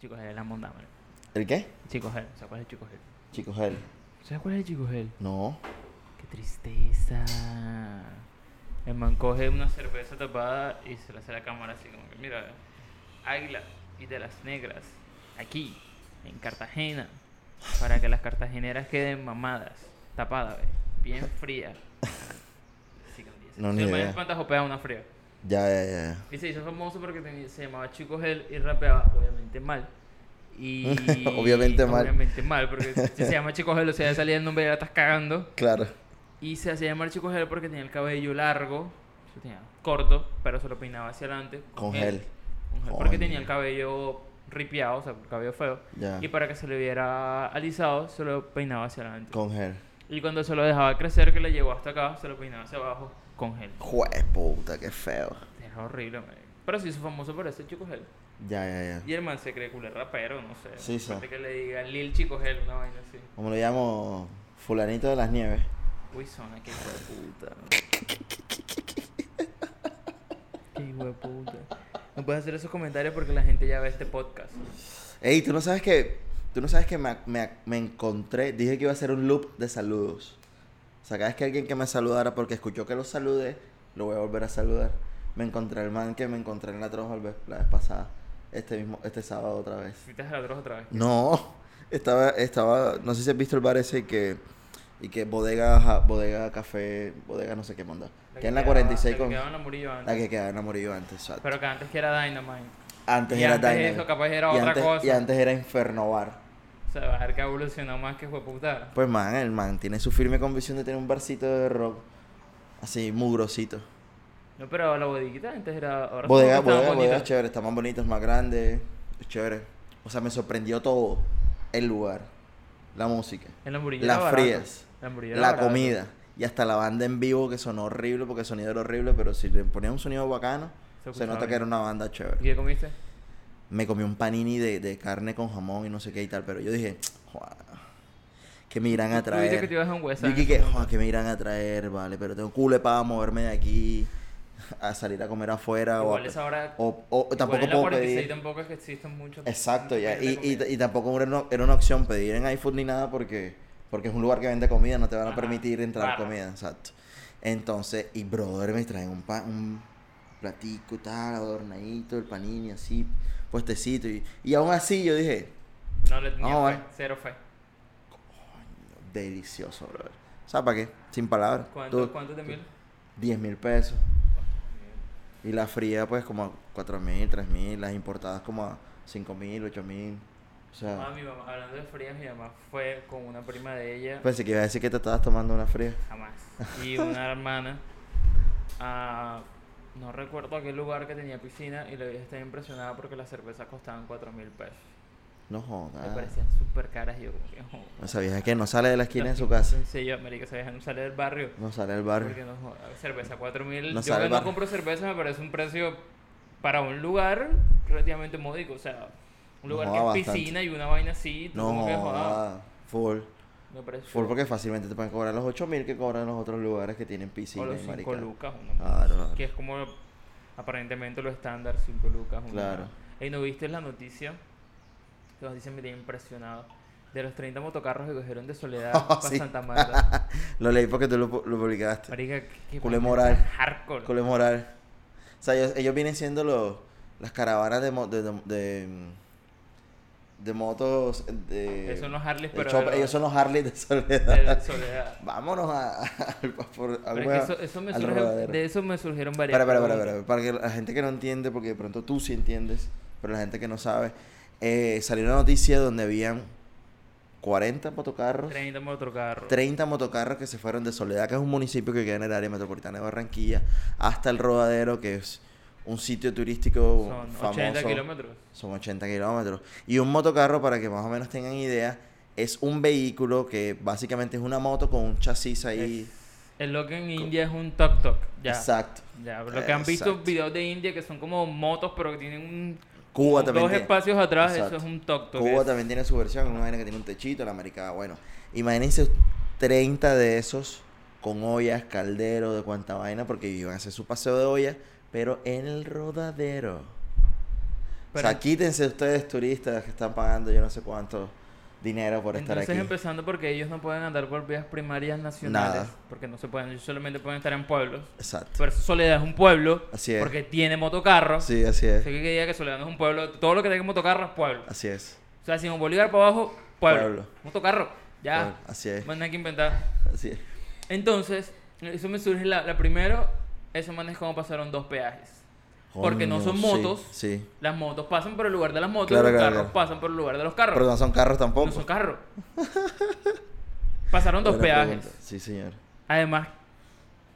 Chico Gel es la monda, marico. ¿El qué? Chico Gel, ¿sabes cuál es el Chico Gel? Chico Gel. ¿Sabes cuál es el Chico Gel? No. Qué tristeza. El man coge una cerveza tapada y se la hace a la cámara así como que, mira, águila y de las negras, aquí, en Cartagena, para que las cartageneras queden mamadas, tapadas, bien frías. Así. No, ni idea. cuántas una fría. Ya, ya, ya. Y se hizo famoso porque tenía- se llamaba Chico Gel y rapeaba, obviamente mal. Y Obviamente mal. Obviamente mal, porque si se llama Chico Gel, o sea, ya salía el nombre y ya la estás cagando. Claro. Y se hacía llamar Chico Gel porque tenía el cabello largo, tenía corto, pero se lo peinaba hacia adelante. Con gel. Con gel, Porque tenía el cabello ripiado, o sea, el cabello feo. Ya. Y para que se le viera alisado, se lo peinaba hacia adelante. Con gel. Y cuando se lo dejaba crecer, que le llegó hasta acá, se lo peinaba hacia abajo con gel. Jue puta, qué feo. Era horrible, marico. Pero se hizo famoso por ese Chico Gel. Ya, ya, ya. Y el man se cree culé rapero, no sé. Sí, sí. Que le diga Lil Chico Gel, una vaina así. Como lo llamo, fulanito de las nieves. Uy, zona, qué hijo de puta. qué hijo de puta. No puedes hacer esos comentarios porque la gente ya ve este podcast. Ey, tú no sabes que. Tú no sabes que me, me- me encontré. Dije que iba a hacer un loop de saludos. O sea, cada vez que alguien que me saludara porque escuchó que lo saludé, lo voy a volver a saludar. Me encontré el man que me encontré en la troja la vez, la pasada. Este mismo, este sábado otra vez. Fuiste a la droga otra vez. No, estaba, estaba, no sé si has visto el bar ese que, y que bodega, ja- bodega café, bodega no sé qué monda. La Que en la quedaba- 46 la con, que quedaba en la Murillo antes. la que quedaba en Amorillo antes, exacto. Pero que antes que era Dynamite. Antes y era antes Dynamite. eso capaz era y otra antes, cosa. Y antes era Inferno Bar. O sea, va a ver que evolucionó más que fue puta. Pues man, el man tiene su firme convicción de tener un barcito de rock. Así, mugrosito. No, pero la bodeguita antes era. Ahora Bodega, bodega, bodega chévere, está más bonito, es más grande, es chévere. O sea, me sorprendió todo. El lugar, la música, Murillo las barato. frías, En la barato. comida y hasta la banda en vivo que sonó horrible porque el sonido era horrible, pero si le ponían un sonido bacano, Se nota que era una banda ¿Y chévere. qué comiste? Me comí un panini de, de carne con jamón y no sé qué y tal, pero yo dije, "Joa, ¿qué me irán a dijiste que traer? te ibas a un hueso. Que, "Joa, ¿qué me irán a traer? Vale, pero tengo culo para moverme de aquí a salir a comer afuera o, Igual a- esa hora. o, o igual tampoco en la puedo 46 pedir. tampoco es que existen muchos. Exacto, ya. Y, y, y tampoco era una, era una opción pedir en iFood ni nada porque, porque es un lugar que vende comida, no te van a Ajá, permitir entrar claro. comida, exacto. Entonces, y brother, me traen un, pa- un platico y tal, adornadito, el panini así, puestecito. Y, y aún así yo dije, No le tenía fe, cero fe. delicioso, brother. ¿Sabes para qué? Sin palabras. ¿Cuánto, Tú- cuánto de mil? 10 mil pesos. Y la fría, pues, como a 4 mil, 3 mil. Las importadas, como a 5 mil, 8 mil. O sea, Ah, mi mamá, hablando de frías, mi mamá fue con una prima de ella. pensé que iba a decir que te estabas tomando una fría. Jamás. Y una hermana. a- no recuerdo a qué lugar que tenía piscina y la vieja estaba impresionada porque las cervezas costaban 4 mil pesos. No Me jodas. parecían súper caras y yo joder. Esa vieja que no sale de la esquina de su casa. Sí, yo, marica, esa vieja no sale del barrio. No sale del barrio. Porque no, joda, cerveza 4 mil. No yo no barrio. compro cerveza me parece un precio para un lugar relativamente módico. O sea, un lugar que es bastante. piscina y una vaina así. No como que, joda, jodas. Full. Me parece Full porque fácilmente te pueden cobrar los 8 mil que cobran los otros lugares que tienen o piscina los y 5 maricada. lucas. Claro. Que es como aparentemente lo estándar, 5 lucas. Una, Claro. Ey, ¿no viste la noticia? Que nos dicen, me tiene impresionado. De los 30 motocarros que cogieron de Soledad Oh, para sí. Santa Marta. Lo leí porque tú lo, pu- lo publicaste. Marica, qué vaina moral. Hardcore. Cole moral. O sea, ellos, ellos vienen siendo los, las caravanas de, de, de, de, de motos. De, Esos son los Harleys, de pero ellos son los Harley de Soledad. de Soledad. Vámonos a, de eso me surgieron varias Para, para, para, para, para que la gente que no entiende, porque de pronto tú sí entiendes, pero la gente que no sabe, eh, salió una noticia donde habían 40 motocarros, 30 motocarros. 30 motocarros que se fueron de Soledad, que es un municipio que queda en el área metropolitana de Barranquilla, hasta el Rodadero, que es un sitio turístico Son famoso. 80 kilómetros. Son 80 kilómetros. Y un motocarro, para que más o menos tengan idea, es un vehículo que básicamente es una moto con un chasis ahí. Es lo que en India es un tuk tuk. Ya. Exacto. Ya, lo que han visto Exacto. videos de India que son como motos, pero que tienen un, Cuba como también dos tiene- espacios atrás, Exacto. eso es un tuk tuk. Cuba es- también tiene su versión, una vaina que tiene un techito, la americana. Bueno, imagínense 30 de esos con ollas, caldero, de cuánta vaina, porque iban a hacer su paseo de olla, pero en el rodadero. o sea, quítense ustedes turistas que están pagando yo no sé cuánto dinero por estar Entonces, aquí. empezando porque ellos no pueden andar por vías primarias nacionales. Nada. Porque no se pueden, ellos solamente pueden estar en pueblos. Exacto. Por eso Soledad es un pueblo. Así es. Porque tiene motocarro. Sí, así es. Así que diga que Soledad no es un pueblo. Todo lo que tenga motocarro es pueblo. Así es. O sea, si en Bolívar para abajo, pueblo. Pueblo. Motocarro. Ya. Pueblo, Así es. Más nada que inventar. Así es. Entonces, eso me surge la, la primero. Esos manes como pasaron dos peajes. Porque no son motos. Sí. sí. Las motos pasan por el lugar de las motos Claro, los claro, carros claro. pasan por el lugar de los carros. Pero no son carros tampoco. No son carros. Pasaron dos Buena peajes. pregunta. Sí, señor. Además,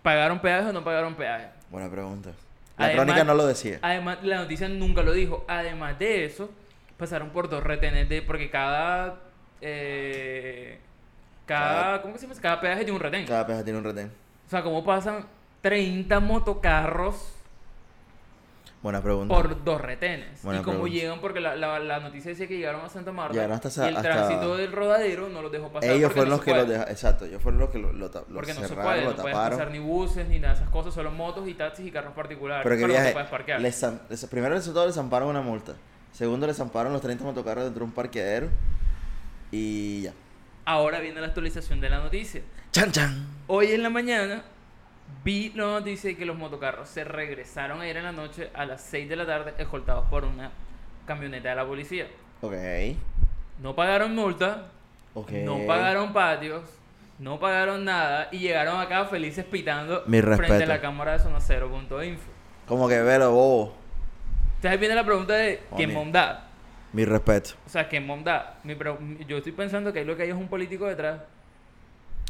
¿pagaron peajes o no pagaron peajes? Buena pregunta. La Además- crónica no lo decía. Además, la noticia nunca lo dijo. Además de eso, pasaron por dos retenes de. Porque cada. eh, cada. Cada- ¿Cómo que se llama? Cada peaje tiene un retén. Cada peja tiene un retén. O sea, ¿cómo pasan 30 motocarros Buena pregunta. por dos retenes? Buena y cómo pregunta. llegan, porque la, la, la noticia decía que llegaron a Santa Marta. Llegaron hasta esa- y el hasta- tránsito del rodadero no los dejó pasar. Ellos fueron no los que lo puede. dejaron. Exacto, ellos fueron los que lo, lo, ta- lo Porque no se puede, lo no pueden taparon. pasar ni buses ni nada de esas cosas, solo motos y taxis y carros particulares. Pero que no viaje. puedes parquear. les zam- les- primero les les una multa. Segundo les zamparon los 30 motocarros dentro de un parqueadero. Y ya. Ahora viene la actualización de la noticia. Chan chan. Hoy en la mañana vi la noticia de que los motocarros se regresaron ayer en la noche a las 6 de la tarde escoltados por una camioneta de la policía. Ok. No pagaron multa, Ok. no pagaron patios, no pagaron nada y llegaron acá felices pitando Mi frente a la cámara de zona cero.info. Como que velo, bobo. Entonces viene la pregunta de ¿quién Coño. monda? Mi respeto. O sea, ¿quién monda? Mi Yo estoy pensando que ahí lo que hay es un político detrás.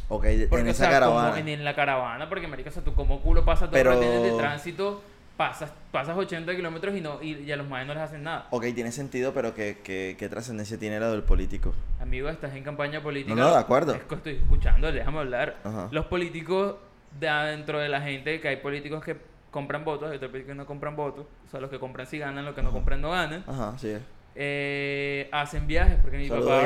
Ok, Porque, en o esa sea, caravana. en, en la caravana, porque marica, o sea, tú como culo pasas dos Pero- de tránsito, pasas, pasas 80 kilómetros y no, y, a los maes no les hacen nada. Ok, tiene sentido, pero ¿qué, qué, qué trascendencia tiene lo del político? Amigo, estás en campaña política. No, no, de acuerdo. Es que estoy escuchando, déjame hablar. Ajá. Los políticos, de dentro de la gente, que hay políticos que compran votos, hay otros políticos que no compran votos. O sea, los que compran sí ganan, los que no compran no ganan. Ajá, sí. Eh, hacen viajes, porque mi papá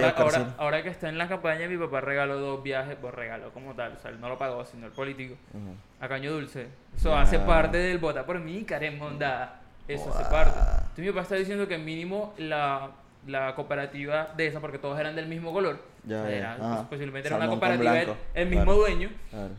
ahora, que está en la campaña, mi papá regaló dos viajes, pues regaló como tal, o sea, él no lo pagó, sino el político, Ujú. a Caño Dulce. Eso Ya. hace parte del vota por mí, Karen Mondada. Eso hace parte. Entonces mi papá está diciendo que mínimo la, la cooperativa de esa, porque todos eran del mismo color, Ya, o sea, ya. era- Ajá. pues, posiblemente era una cooperativa, el, el mismo Claro. dueño, Claro.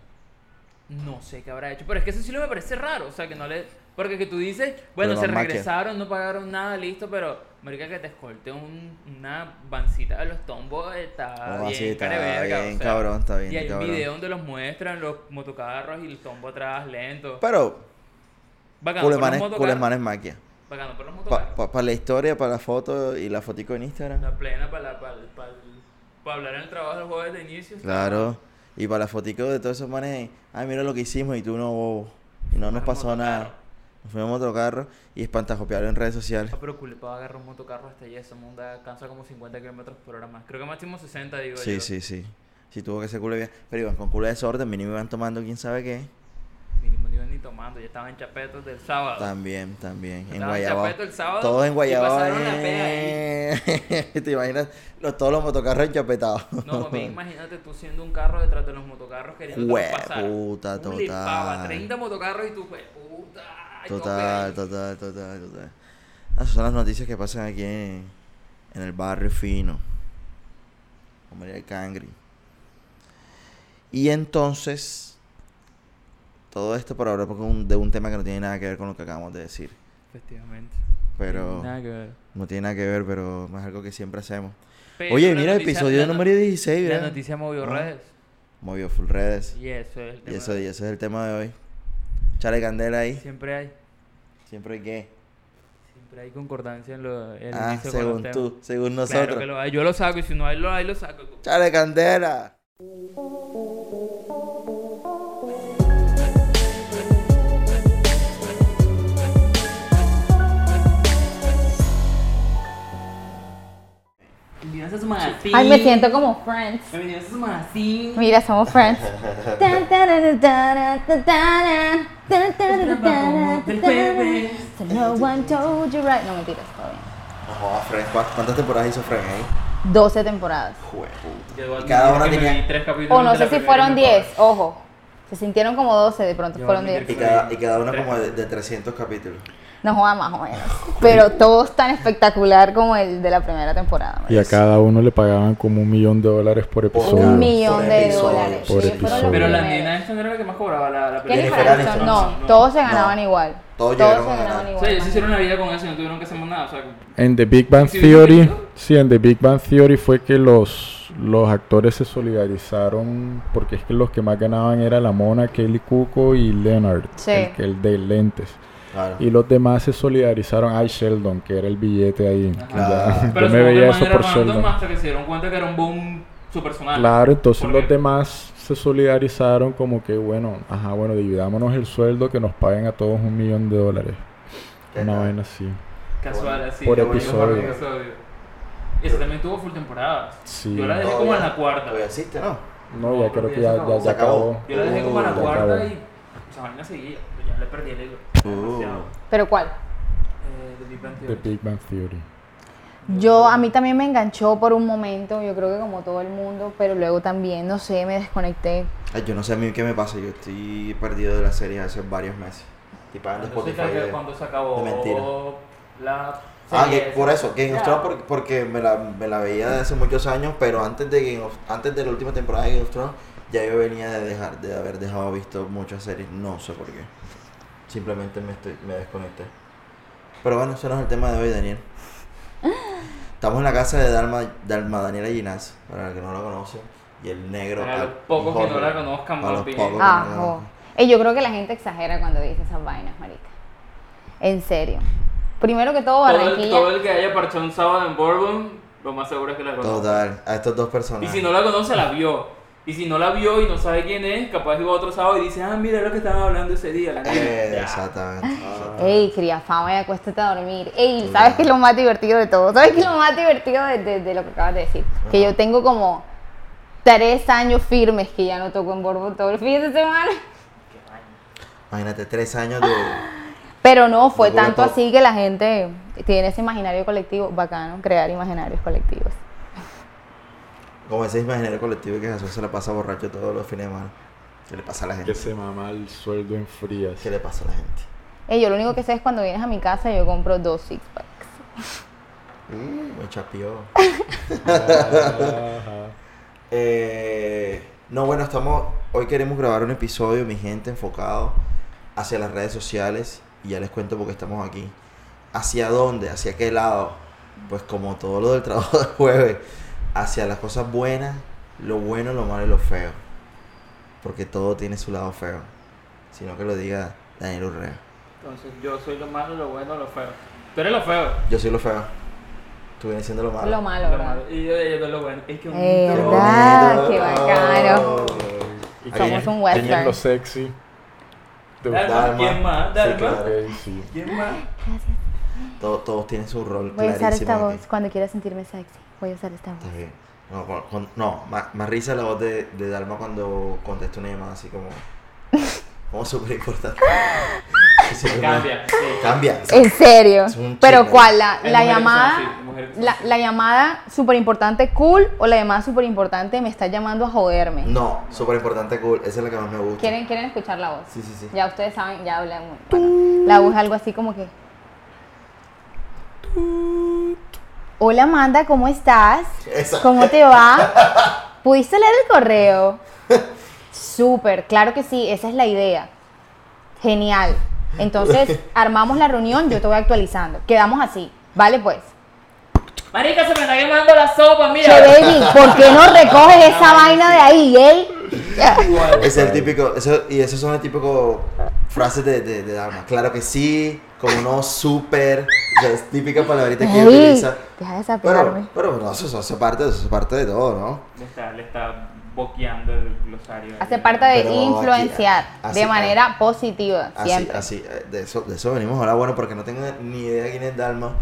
no sé qué habrá hecho, pero es que eso sí lo me parece raro, o sea, que no le... Porque que tú dices, bueno, Pero se maquia. regresaron, no pagaron nada, listo, pero, marica, que te escolte un, una bancita de los tombos está Oh, bien, sí, está careverga, bien, o sea, cabrón, está bien, Y hay cabrón. un video donde los muestran, los motocarros y el tombo atrás, lento. Pero, Bacano los motocarros. culemanes maquia. Bacano por los Para la historia, para la foto y la fotico en Instagram. La plena para hablar en el trabajo del jueves de inicio. Claro. Y para la fotico de todos esos manes, ay, mira lo que hicimos y tú no, bobo. Y no nos pasó nada. Nos fuimos en motocarro y espantajopearlo en redes sociales. Ah, pero culpa agarrar un motocarro hasta allá, esa monda alcanza como 50 kilómetros por hora más. Creo que máximo 60, digo Sí, yo. sí, sí. Sí tuvo que ser culo bien. Pero iban con culo de desorden, mínimo iban tomando quién sabe qué. Mínimo no iban ni tomando, ya estaban chapetos del sábado. También, también. En Estaban Guayabao. chapetos el sábado. Todos en Guayabao. pasaron la pea ahí. eh. ¿Te imaginas? Los, todos los motocarros enchapetados. No, mami, imagínate tú siendo un carro detrás de los motocarros queriendo pasar. puta, Un lipaba, total. 30 motocarros y tú, ay, Total, total, total, total. Esas son las noticias que pasan aquí en, en el barrio fino. Con María del Cangri. Y entonces, todo esto por hablar porque un- de un tema que no tiene nada que ver con lo que acabamos de decir. Efectivamente. Pero Nada que ver. no tiene nada que ver, pero es algo que siempre hacemos. Pero Oye, la mira el episodio la número 16, La mira. noticia movió Ah. redes. Movió full redes. Y eso es el Y tema. eso, y ese es el tema de hoy. Chale candela ahí. Siempre hay. Siempre hay que. Siempre hay concordancia en lo Ah, según tú, según Claro nosotros. que lo hay. Yo lo saco y si no hay, lo hay, lo saco. Chale candela. Bienvenidos a su magazine. Ay, me siento como Friends. Bienvenidos a su magazine. Mira, somos Friends. So no one told you right. No, mentiras, todo bien. No, ¿cuá- ¿cuántas temporadas hizo Fred ahí? 12 temporadas. Y cada una tenía- vi tres capítulos O no sé si fueron temporada. 10, ojo. Se sintieron como 12, de pronto Yo fueron admito 10. Y cada, y cada una como de, de 300 capítulos. No joda más o menos. Pero todo es tan espectacular como el de la primera temporada. Y a cada uno le pagaban como un millón de dólares por episodio. Un millón Por de episodio. dólares. Por Sí, episodio. Pero la nena esta no era la que más cobraba la, la Aniston, no, no. todos se No. ganaban igual. Todos Todos se ganaban. O igual. sea, ellos se hicieron una vida con eso y no tuvieron que hacer más nada. O sea, En The Big Bang ¿Sí Theory, sí, en The Big Bang Theory fue que los, los actores se solidarizaron porque es que los que más ganaban era la mona, Kelly Cuco y Leonard, Sí. el, que- el de lentes. Claro. Y los demás se solidarizaron. Ay, Sheldon, que era el billete ahí. Ya, pero yo me veía eso por Sheldon. hasta que se dieron cuenta que era un boom su personal. Claro, entonces Porque- los demás se solidarizaron como que, bueno, ajá, bueno, dividámonos el sueldo que nos paguen a todos un millón de dólares. Qué Una tal. vaina así. Casual, así. Por episodio. ese también tuvo full temporadas. Sí. Yo la dejé como en la cuarta. Todavía existe, ¿no? No, No, ya creo que ya ya, se acabó. ya, Se ya acabó. acabó. Yo la dejé como en la Uh, ya cuarta acabó. y esa vaina seguía. Pero ya le perdí el hilo. Uh. ¿Pero cuál? Eh, The Big Bang The Theory. Big Bang Theory. Yo, a mí también me enganchó por un momento, yo creo que como todo el mundo, pero luego también, no sé, me desconecté. Ay, yo no sé a mí qué me pasa. Yo estoy perdido de la serie hace varios meses. Entonces, Spotify. cuando se acabó de mentira. la Ah, serie que esa. por eso, Game of. Thrones porque, porque me, la, me la veía de hace muchos años, pero antes de Game of- antes de la última temporada de Game of Thrones, ya yo venía de dejar, de haber dejado visto muchas series, no sé por qué. Simplemente me estoy, me desconecté. Pero bueno, ese no es el tema de hoy, Daniel. Estamos en la casa de Dalma, Dalma Daniela Ginás, para el que no la conoce, y el negro. Para los pocos que no la conozcan, Para los pocos que no Ah, jo. conozcan. Ey, yo creo que la gente exagera cuando dice esas vainas, marica. En serio. Primero que todo, Todo el, Barranquilla. todo el que haya parchado un sábado en Bourbon, lo más seguro es que la conoce. Total, a estos dos Y personajes. si no la conoce, la vio. Y si no la vio y no sabe quién es, capaz iba otro sábado y dice, ah, mira lo que estaban hablando ese día. La nena". Eh, Ya. exactamente. exactamente. Ey, cría fama y acuéstate a dormir. Ey, ¿sabes qué es lo más divertido de todo? ¿Sabes qué es lo más divertido de, de- de lo que acabas de decir? Que yo tengo como tres años firmes que ya no toco en Borbo todo el fin de semana. Imagínate, tres años de. Pero no, fue tanto así que la gente tiene ese imaginario colectivo. Bacano, crear imaginarios colectivos. Como ese imaginario colectivo que Jesús se la pasa borracho todos los fines de semana. ¿Qué le pasa a la gente? Que se mama el sueldo en frías. ¿Qué le pasa a la gente? Yo lo único que sé es cuando vienes a mi casa yo compro dos six packs. Uh, me chapió. Eh, no, bueno, estamos. Hoy queremos grabar un episodio, mi gente, enfocado hacia las redes sociales. Y ya les cuento por qué estamos aquí. ¿Hacia dónde? ¿Hacia qué lado? Pues como todo lo del trabajo de jueves, hacia las cosas buenas, lo bueno, lo malo y lo feo. Porque todo tiene su lado feo. Sino que lo diga Daniel Urrea. Entonces yo soy lo malo, lo bueno, lo feo. Tú eres lo feo. Yo soy lo feo. Tú vienes siendo lo malo. Lo malo, Lo ¿verdad? malo. Y yo, yo soy lo bueno. Es que Eh, Qué ¿verdad? bonito. Qué bacano. Y Somos un ¿Quién es western. lo sexy? ¿Te Dalma. ¿Quién más? Sí, Dalma. claro. Ok, sí. ¿Quién más? Todo- todos tienen su rol Voy a usar esta aquí. voz cuando quiera sentirme sexy. Voy a usar esta voz. Está bien. No, con- con- no, más, más risa la voz de, de Dalma cuando contesta una llamada así como. Como súper importante. Cambia. sí. Cambia. En serio. Es un Pero. ¿cuál? La, la llamada. así, La, llamada súper importante cool o la llamada súper importante me está llamando a joderme. No, súper importante, cool. Esa es la que más me gusta. ¿Quieren, ¿Quieren escuchar la voz? Sí, sí, sí. Ya ustedes saben, ya hablé muy. bueno, la voz es algo así como que. Hola Amanda, ¿cómo estás? Esa. ¿Cómo te va? ¿Pudiste leer el correo? Súper, claro que sí, esa es la idea. Genial. Entonces, armamos la reunión, yo te voy actualizando. Quedamos así. Vale, pues. Marica, se me está quemando la sopa, mira. Che, baby, ¿por qué no recoges esa vaina de ahí, eh? Ese es el típico. Eso, y esos son el típico frases de, de. Claro que sí, como no, súper. es típica palabrita que Ey, utiliza. deja de Pero, sapearme. pero no, eso, eso hace parte, eso hace parte de todo, ¿no? Le está, le está boqueando el glosario. Hace parte de Pero aquí- influenciar así- de manera positiva, Así, siempre. así, eh, de eso, de eso venimos ahora, bueno, porque no tengo ni idea quién es Dalma,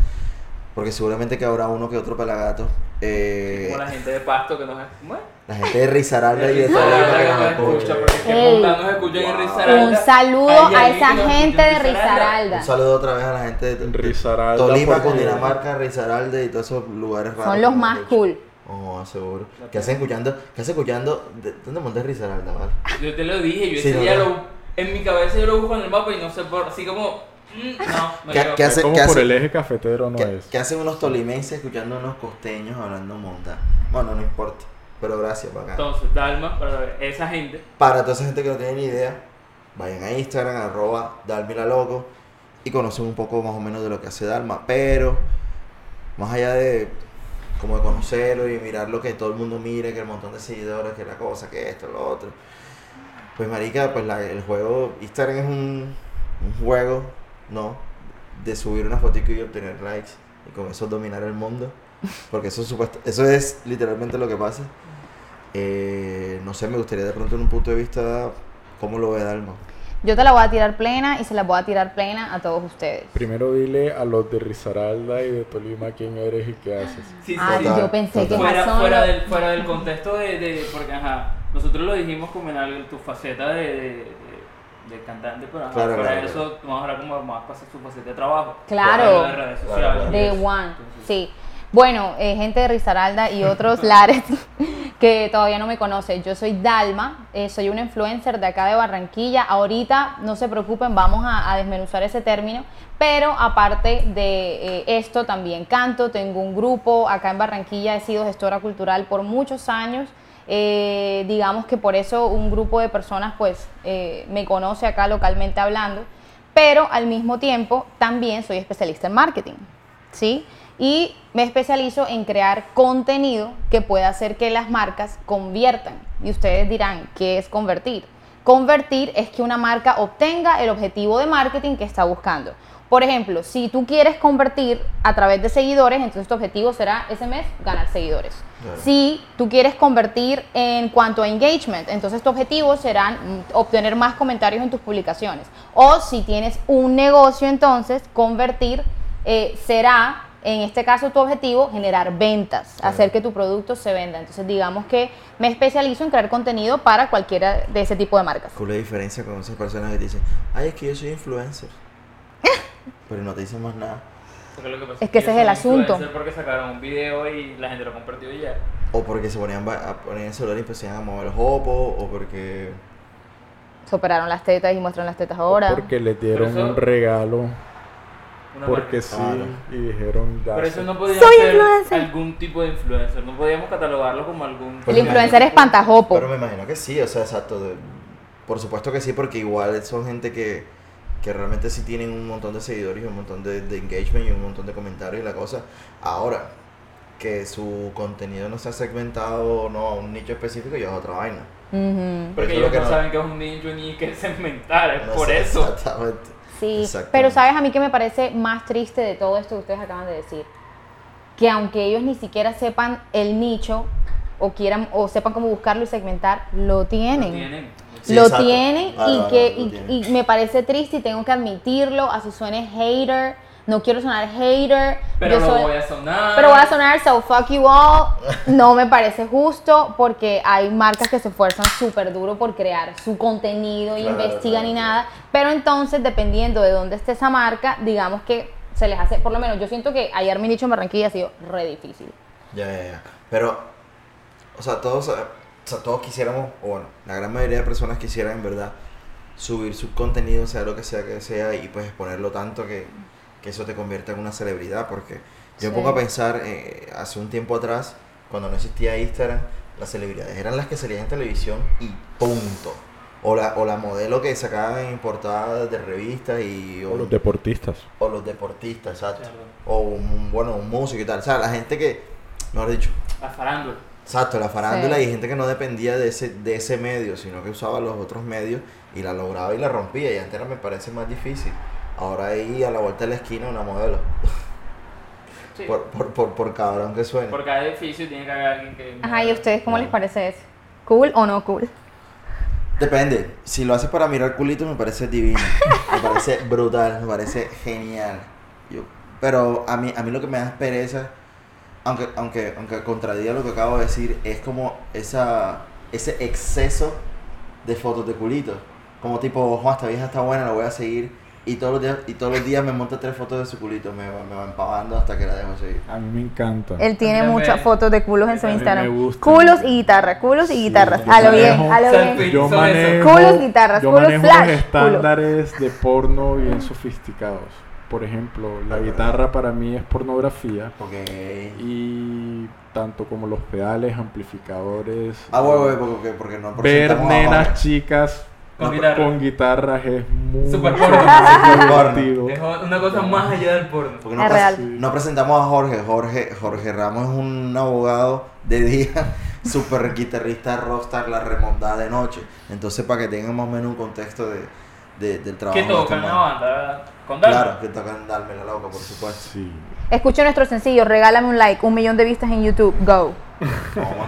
porque seguramente que habrá uno que otro pelagato. Eh, Como la gente de pasto que nos ¿cómo es? la gente de Risaralda y de Risaralda Tolima que nos escucha, escucha. porque es que Ey. nos escuchan en Risaralda. Un saludo a esa gente de escucha Risaralda. Un saludo otra vez a la gente de Risaralda, Tolima, Cundinamarca, Risaralda y todos esos lugares raros. Son los más cool. Oh, seguro. ¿Qué hacen escuchando? ¿Qué hacen escuchando? ¿De- ¿Dónde montas Risaralda, vale? Yo te lo dije, yo Sí, ese no, día no. lo. En mi cabeza yo lo busco en el mapa y no sé por. Así como. Mm, no, no ¿Qué- hace- como ¿qué por hace? el eje cafetero no ¿Qué, es. qué hacen unos tolimenses escuchando unos costeños hablando monta? Bueno, no importa. Pero gracias, para acá. Entonces, Dalma, para ver, esa gente, Para toda esa gente que no tiene ni idea, vayan a Instagram, arroba Dalmilaloco y conocen un poco más o menos de lo que hace Dalma. Pero, más allá de como de conocerlo y mirar lo que todo el mundo mire, que el montón de seguidores, que la cosa, que esto, lo otro. Pues marica, pues la- el juego, Instagram es un, un juego, ¿no? De subir una fotico y obtener likes y con eso dominar el mundo. Porque eso, es supuesto, eso es literalmente lo que pasa. Eh, no sé, me gustaría de pronto en un punto de vista cómo lo ve Dalma. Yo te la voy a tirar plena y se la voy a tirar plena a todos ustedes. Primero dile a los de Risaralda y de Tolima quién eres y qué haces. sí, sí. Total, yo pensé que fuera, fuera, del, fuera del contexto de, de- porque ajá, nosotros lo dijimos como en algo, tu faceta de, de, de- de cantante, pero Claro, claro, de eso vamos a hablar como más para su faceta de trabajo. Claro. de redes sociales. Entonces, One, sí. Bueno, eh, gente de Risaralda y otros lares que todavía no me conocen. Yo soy Dalma, eh, soy una influencer de acá de Barranquilla. Ahorita, no se preocupen, vamos a, a desmenuzar ese término. Pero aparte de eh, esto, también canto, tengo un grupo. Acá en Barranquilla he sido gestora cultural por muchos años. Eh, digamos que por eso un grupo de personas pues eh, me conoce acá localmente hablando. Pero al mismo tiempo también soy especialista en marketing. ¿sí? Y me especializo en crear contenido que pueda hacer que las marcas conviertan. Y ustedes dirán, ¿qué es convertir? Convertir es que una marca obtenga el objetivo de marketing que está buscando. Por ejemplo, si tú quieres convertir a través de seguidores, entonces tu objetivo será ese mes ganar seguidores. Claro. Si tú quieres convertir en cuanto a engagement, entonces tu objetivo será obtener más comentarios en tus publicaciones. O si tienes un negocio, entonces convertir eh, será, en este caso tu objetivo, generar ventas, Claro. hacer que tu producto se venda. Entonces digamos que me especializo en crear contenido para cualquiera de ese tipo de marcas. ¿Cuál es la diferencia con esas personas que dicen, ay, es que yo soy influencer? Pero no te dicen más nada. porque lo que pasa Es que ese es el asunto. influencers Porque sacaron un video y la gente lo compartió y ya. O porque se ponían a poner el celular y empezaban a mover el jopo, o porque... Se operaron las tetas y muestran las tetas ahora. Porque les dieron eso- un regalo. Una Porque marca. sí. Ah, no. Y dijeron, Pero eso no podía Soy ser influencer. algún tipo de influencer. No podíamos catalogarlo como algún. El influencer es pantajopo. Pero me imagino que sí, o sea, exacto. de- por supuesto que sí, porque igual son gente que, que realmente sí tienen un montón de seguidores y un montón de, de engagement y un montón de comentarios y la cosa. Ahora, que su contenido no sea segmentado no a un nicho específico, ya es otra vaina. Ujú. Porque Eso es ellos lo que no, saben que es un nicho ni que segmentar, es No por sé eso. Exactamente. Sí, Exactamente. pero sabes a mí que me parece más triste de todo esto que ustedes acaban de decir, que aunque ellos ni siquiera sepan el nicho o quieran o sepan cómo buscarlo y segmentar, lo tienen. Lo tienen. Sí, lo exacto. tienen Vale, y vale, que lo y- tienen. y me parece triste y tengo que admitirlo, así suene hater, no quiero sonar hater, Pero yo soy- voy a sonar. pero voy a sonar so fuck you all. No me parece justo porque hay marcas que se esfuerzan súper duro por crear su contenido y Claro, investigan claro, y claro. nada. Pero entonces, dependiendo de dónde esté esa marca, digamos que se les hace, por lo menos yo siento que ayer mi nicho en Barranquilla ha sido re difícil. Ya, ya, ya. Pero, o sea, todos, eh, sea, todos quisiéramos, o bueno, la gran mayoría de personas quisieran en verdad subir su contenido, sea lo que sea que sea, y pues exponerlo tanto que, que eso te convierta en una celebridad. Porque yo Sí. me pongo a pensar, eh, hace un tiempo atrás, cuando no existía Instagram, las celebridades eran las que salían en televisión y punto. O la, o la modelo que sacaban en portadas de revistas y... O los deportistas. o los deportistas, exacto. Claro. O un, bueno, un músico y tal. O sea, la gente que, mejor dicho, La farándula. Exacto, la farándula Sí. y gente que no dependía de ese, de ese medio, sino que usaba los otros medios y la lograba y la rompía. Y antes era, me parece más difícil. Ahora ahí a la vuelta de la esquina una modelo. Sí. Por, por, por, por cabrón que suene. Por cada edificio tiene que haber alguien que. Ajá, ¿y a ustedes cómo No. les parece eso? ¿Cool o no cool? Depende. Si lo haces para mirar culito me parece divino. me parece brutal, me parece genial. Yo, pero a mí, a mí lo que me da pereza, aunque, aunque, aunque contradiga lo que acabo de decir, es como esa, ese exceso de fotos de culito. Como tipo, Juan, esta vieja está buena, la voy a seguir. y todos los días, y todos los días me monta tres fotos de su culito, me va, me va empavando hasta que la dejo seguir. A mí me encanta. Él tiene muchas fotos de culos en su mí me Instagram. gusta. Culos y guitarra, culos y Sí, guitarras. yo A lo bien, a lo bien. Yo manejo, Culos, guitarras, yo culos manejo flash, unos culo. estándares de porno bien sofisticados. Por ejemplo, la guitarra para mí es pornografía Porque. y tanto como los pedales, amplificadores, Ah, bueno, bueno, porque, porque no ver nenas chicas Con con, guitarra. guitarras es muy Super muy porno. divertido. Es una cosa más allá del porno. Porque no, Es real. no presentamos a Jorge. Jorge. Jorge Ramos es un abogado de día, super guitarrista rockstar, la remontada de noche. Entonces, para que tengan más o menos un contexto de, de- del trabajo. ¿Qué de este tocan man. una banda? ¿Con? Claro, que tocan darme la loca, por supuesto. Sí. Escucha nuestro sencillo, regálame un like, un millón de vistas en YouTube, go. Toma.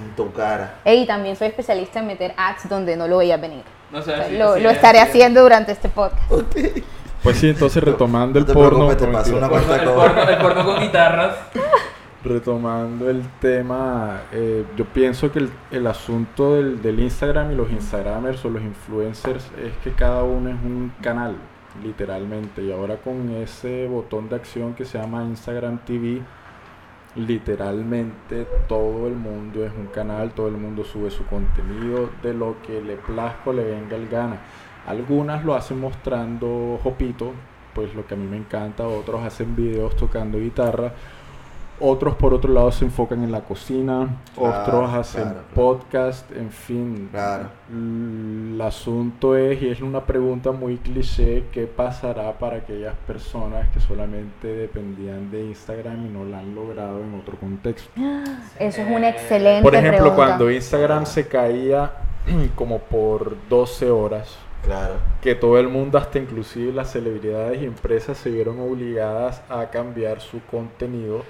En tu cara. Ey, también soy especialista en meter ads donde no lo veías venir. No sé, O sea, así- lo, estaré es. haciendo durante este podcast. Pues sí, entonces retomando No el te porno, preocupes, te con- paso una El porno, cuenta de el cobre. porno- el porno con guitarras. retomando el tema, eh, yo pienso que el, el asunto del, del Instagram y los Instagramers o los influencers es que cada uno es un canal, literalmente. Y ahora con ese botón de acción que se llama Instagram TV, literalmente todo el mundo es un canal, todo el mundo sube su contenido de lo que le plazca o le venga el gana. Algunas lo hacen mostrando jopito, pues lo que a mí me encanta, otros hacen videos tocando guitarra, otros por otro lado se enfocan en la cocina, Claro, otros hacen claro, claro. podcast, en fin. Claro. El asunto es, y es una pregunta muy cliché, ¿qué pasará para aquellas personas que solamente dependían de Instagram y no la han logrado en otro contexto? Eso es una excelente Por ejemplo, pregunta. cuando Instagram se caía como por 12 horas, Claro. que todo el mundo, hasta inclusive las celebridades y empresas, se vieron obligadas a cambiar su contenido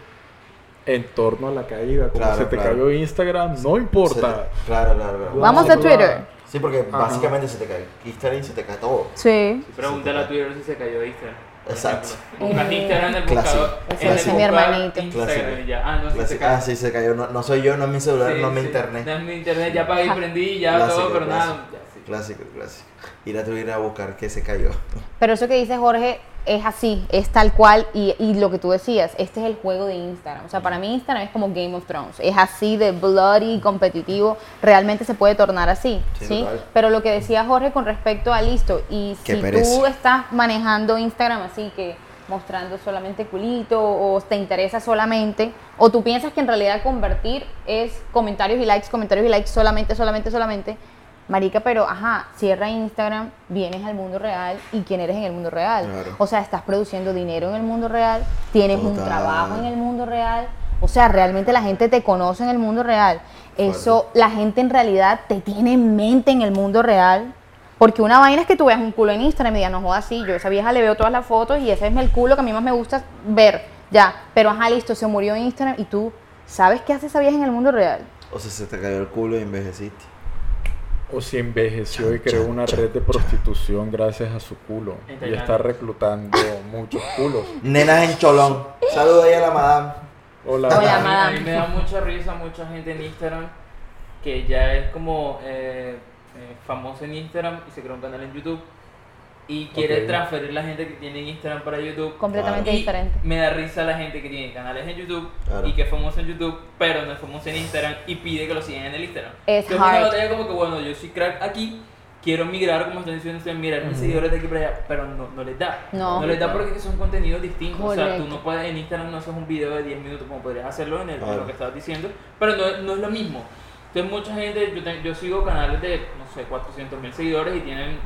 en torno a la caída. Como Claro, se te claro. cayó Instagram, no importa. Claro, claro, claro. Vamos a Twitter. Sí, porque Ajá. básicamente se te cae Instagram y se te cae todo. Sí. Pregúntale a Twitter si se cayó Instagram. Exacto. Buscas Instagram en el buscador. Eso en el dice mi hermanito. Instagram Clásico. y ya. Ah, no, sí se cayó. Ah, sí, se cayó. No, no soy yo, no es mi celular, Sí, no es mi sí. internet. No es mi internet, ya pagué y prendí ya Clásico, todo, pero nada. ya, Clásico, clásico. Ir a Twitter a buscar que se cayó. Pero eso que dice Jorge es así, es tal cual. Y, y lo que tú decías, este es el juego de Instagram. O sea, para mí Instagram es como Game of Thrones. Es así de bloody, competitivo. Realmente se puede tornar así. Sí, Sí. Pero lo que decía Jorge con respecto a listo, y Qué si pereza. tú estás manejando Instagram así que mostrando solamente culito o te interesa solamente o tú piensas que en realidad convertir es comentarios y likes, comentarios y likes solamente, solamente, solamente, marica, pero ajá, cierra Instagram, vienes al mundo real y quién eres en el mundo real. Claro. O sea, estás produciendo dinero en el mundo real, tienes un trabajo en el mundo real, o sea, realmente la gente te conoce en el mundo real. Eso, la gente en realidad te tiene en mente en el mundo real. Porque una vaina es que tú veas un culo en Instagram y digas, no jodas, sí, yo a esa vieja le veo todas las fotos y ese es el culo que a mí más me gusta ver. Ya, pero ajá, listo, se murió en Instagram y tú, ¿sabes qué hace esa vieja en el mundo real? O sea, se te cayó el culo y envejeciste. O si envejeció y creó chan, una chan, red de chan. prostitución gracias a su culo. Y está reclutando muchos culos. Nenas en Cholón. Saludos ahí a la madame. Hola. Hola, a, mí, a madame. mí me da mucha risa mucha gente en Instagram que ya es como eh, eh, famoso en Instagram y se creó un canal en YouTube y quiere Ok. transferir la gente que tiene Instagram para YouTube. Completamente Y diferente. Me da risa la gente que tiene canales en YouTube Claro. y que es famoso en YouTube, pero no es famoso en Instagram y pide que lo sigan en el Instagram. Es Entonces, una batalla como que, bueno, yo soy crack aquí, quiero migrar, como están diciendo ustedes, mirar mis seguidores de aquí para allá, pero no, no les da. No. les da porque son contenidos distintos. O sea, tú no puedes, en Instagram no haces un video de 10 minutos como podrías hacerlo en, el, en lo que estabas diciendo, pero no, no es lo mismo. Entonces, mucha gente, yo, te- yo sigo canales de, no sé, 400 mil seguidores y tienen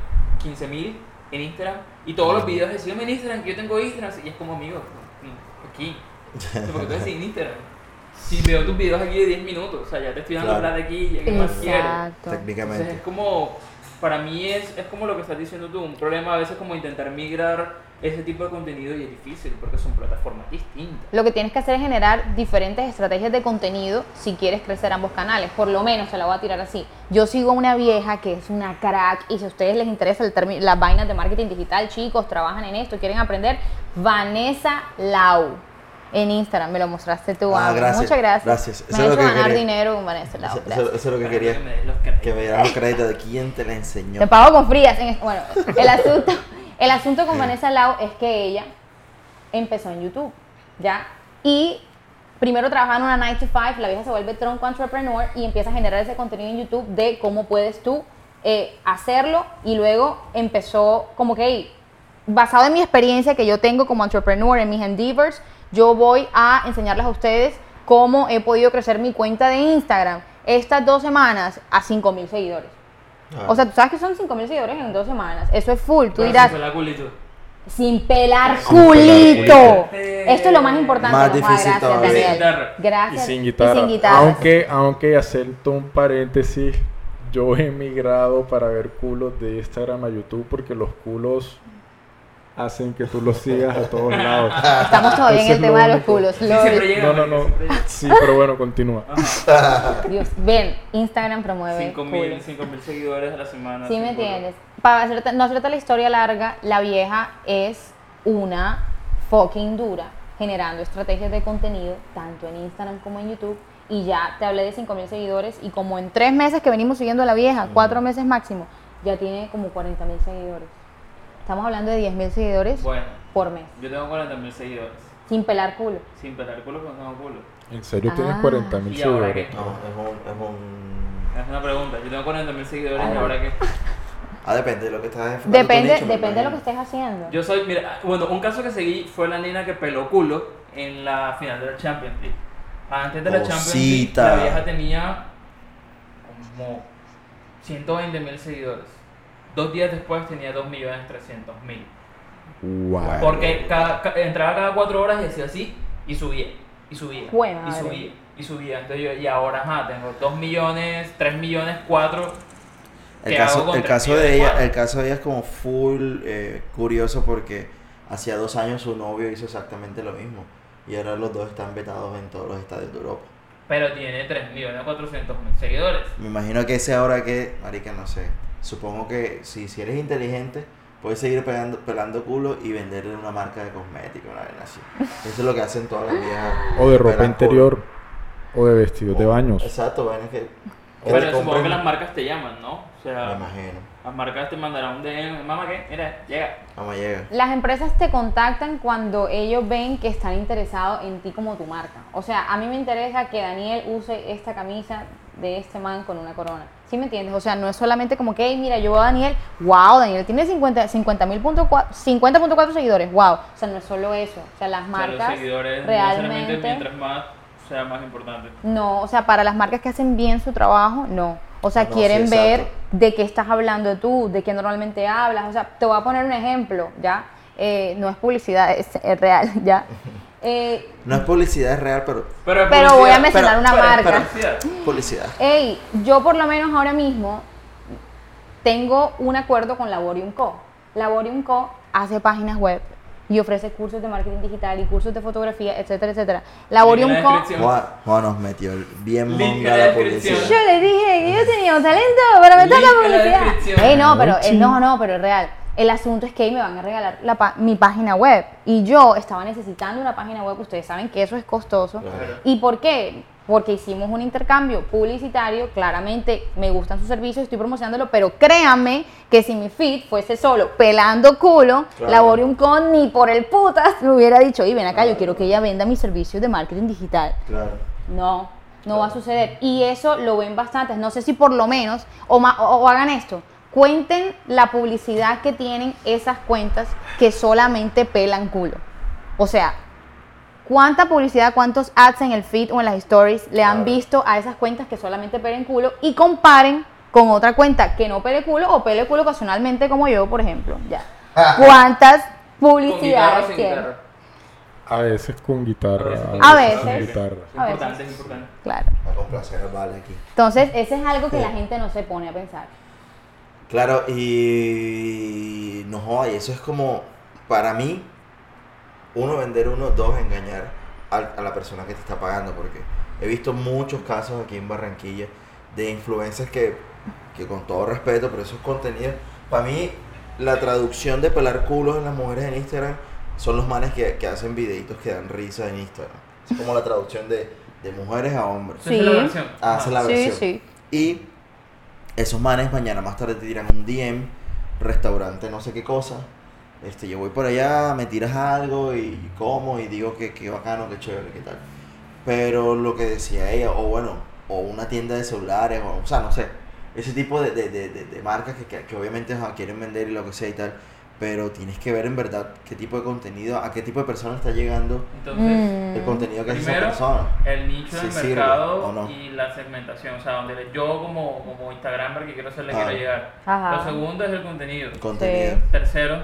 15 mil en Instagram, y todos los videos de sígueme en Instagram, que yo tengo Instagram, y es como amigo, aquí. Porque tú decís en Instagram. Si veo tus videos aquí de 10 minutos, o sea, ya te estoy dando Claro. plata aquí, ¿qué más quieres? Exacto. Entonces Técnicamente. es como, para mí es, es como lo que estás diciendo tú, un problema a veces como intentar migrar ese tipo de contenido y es difícil porque son plataformas distintas. Lo que tienes que hacer es generar diferentes estrategias de contenido si quieres crecer ambos canales. Por lo menos se la voy a tirar así. Yo sigo a una vieja que es una crack y si a ustedes les interesa el término- las vainas de marketing digital, chicos, trabajan en esto, quieren aprender, Vanessa Lau. En Instagram me lo mostraste tú. Ah, gracias, Muchas gracias. gracias. Me Eso hecho ganar quería. dinero con Vanessa Lau. Eso, eso- gracias. eso es lo que quería. me des los créditos. Que me dieran los créditos de quién te la enseñó. Te pago con frías. en- Bueno, el asunto, El asunto con Vanessa Lau es que ella empezó en YouTube, ¿ya? Y primero trabajaba en una 9 to 5, la vieja se vuelve tronco entrepreneur y empieza a generar ese contenido en YouTube de cómo puedes tú eh, hacerlo y luego empezó como que, hey, basado en mi experiencia que yo tengo como entrepreneur en mis endeavors, yo voy a enseñarles a ustedes cómo he podido crecer mi cuenta de Instagram estas dos semanas a 5 mil seguidores. Ah. O sea, tú sabes que son 5 mil seguidores en dos semanas. Eso es full. Tú Pero dirás, si fue la culito. sin pelar Sin pelar culito. Esto es lo más importante. Más Moja, difícil gracias, todavía. Daniel. Sin. Gracias. Y sin guitarra. sin. Aunque, aunque acepto un paréntesis, yo he migrado para ver culos de Instagram a YouTube porque los culos hacen que tú los sigas a todos lados. Estamos todavía en el tema lo de los culos. Sí. No, no, no. Sí, pero bueno, continúa. Dios, ven, Instagram promueve 5 mil culos. 5 mil seguidores a la semana. Sí me culo. entiendes. Para hacerte- no hacerte la historia larga, la vieja es una fucking dura generando estrategias de contenido tanto en Instagram como en YouTube y ya te hablé de 5 mil seguidores y como en tres meses que venimos siguiendo a la vieja, cuatro meses máximo, ya tiene como 40 mil seguidores. Estamos hablando de 10 mil seguidores Bueno, por mes, yo tengo 40 mil seguidores. sin pelar culo. Sin pelar culo, pero no tengo culo. ¿En serio Ah. tienes 40 mil ¿Y ahora seguidores? qué? No, es un, es un... Es una pregunta. Yo tengo 40 mil seguidores y Ah. ahora qué. Ah, depende de lo que estás enfocando tu Depende, nicho, depende de lo que estés haciendo. Yo soy, mira, bueno, un caso que seguí fue la nena que peló culo en la final de la Champions League. Antes de la Champions League, la vieja tenía como 120 mil seguidores. Dos días después tenía 2 millones 300 mil. Wow. Porque cada, entraba cada cuatro horas y hacía así y subía, y subía, Jue y subía, y subía. Entonces yo, y ahora, ajá, tengo 2 millones, 3 millones, 4. El caso, el caso de ella, el caso de ella es como full eh, curioso porque hacía dos años su novio hizo exactamente lo mismo y ahora los dos están vetados en todos los estadios de Europa. Pero tiene 3 millones 400 mil seguidores. Me imagino que ese ahora que, marica, no sé. Supongo que si, si eres inteligente, puedes seguir pegando, pelando culo y venderle una marca de cosmética, una vaina así. Eso es lo que hacen todas las viejas. O de ropa interior. O de vestidos de baños. Exacto, vainas que, que Pero supongo que las marcas te llaman, ¿no? O Me sea, imagino. las marcas te mandarán un DM, mamá, ¿qué? Mira, llega. Vamos, llega. Las empresas te contactan cuando ellos ven que están interesados en ti como tu marca. O sea, a mí me interesa que Daniel use esta camisa de este man con una corona. ¿Sí me entiendes? O sea, no es solamente como que, "Hey, mira, yo veo a Daniel, wow, Daniel tiene 50 50.4 50.4 seguidores, wow. O sea, no es solo eso. O sea, las O sea, marcas los seguidores, realmente... mientras más, sea más importante. No, o sea, para las marcas que hacen bien su trabajo, no. O sea, No, quieren sí, ver de qué estás hablando tú, de qué normalmente hablas. O sea, te voy a poner un ejemplo, ¿ya? Eh, no es publicidad, es, es real, ¿ya? Eh, No es publicidad, es real, pero Pero, Pero voy a mencionar pero- una pero- marca. pero- publicidad. publicidad. Ey, yo por lo menos ahora mismo tengo un acuerdo con Laborium Co. Laborium Co. hace páginas web y ofrece cursos de marketing digital y cursos de fotografía, etcétera, etcétera. Laborium la Co. Juan, Juan nos metió el- bien monga la la publicidad. Yo les dije que yo tenía un talento para meter Link la la publicidad. descripción. Ey, no, pero eh, no, no, pero es real. El asunto es que me van a regalar la pa- mi página web y yo estaba necesitando una página web. Ustedes saben que eso es costoso. Claro. ¿Y por qué? Porque hicimos un intercambio publicitario, claramente me gustan sus servicios, estoy promocionándolo, pero créanme que si mi feed fuese solo pelando culo, Claro. Laborium Con ni por el putas me hubiera dicho, y ven acá, yo quiero que ella venda mis servicios de marketing digital. Claro. No, no va a suceder. Y eso lo ven bastantes. No sé si por lo menos, o, ma- o- o hagan esto, cuenten la publicidad que tienen esas cuentas que solamente pelan culo. O sea, ¿cuánta publicidad, cuántos ads en el feed o en las stories le han visto a esas cuentas que solamente pelen culo y comparen con otra cuenta que no pele culo o pele culo ocasionalmente como yo, por ejemplo? Ya. ¿Cuántas Con guitarra publicidades tienen? guitarra. A veces con guitarra. A veces. guitarra. Es A importante, veces. es importante. Claro. A complacer al vale aquí. Entonces, ese es algo que la gente no se pone a pensar. Claro, y no joda, y eso es como, para mí, uno vender uno, dos engañar al- a, la persona que te está pagando, porque he visto muchos casos aquí en Barranquilla de influencers que, que con todo respeto, pero esos contenidos, para mí, la traducción de pelar culos en las mujeres en Instagram son los manes que, que hacen videitos que dan risa en Instagram. Es como la traducción de, de mujeres a hombres. La Sí. versión. Ah, esa es la Sí, versión. sí. Y esos manes mañana más tarde te tiran un DM, restaurante no sé qué cosa, este, yo voy por allá, me tiras algo y como y digo que, que bacano, que chévere, qué tal. Pero lo que decía ella, o bueno, o una tienda de celulares, o, o sea, no sé, ese tipo de, de, de, de- marcas que, que, obviamente quieren vender y lo que sea y tal, pero tienes que ver en verdad qué tipo de contenido, a qué tipo de persona está llegando Entonces, Mm. el contenido que hace esa persona. el nicho Si del sirve mercado o no. y la segmentación, o sea, donde yo como, como Instagramer que quiero ser le Ah. quiero llegar. Ajá. Lo segundo es el contenido. Contenido. Tercero,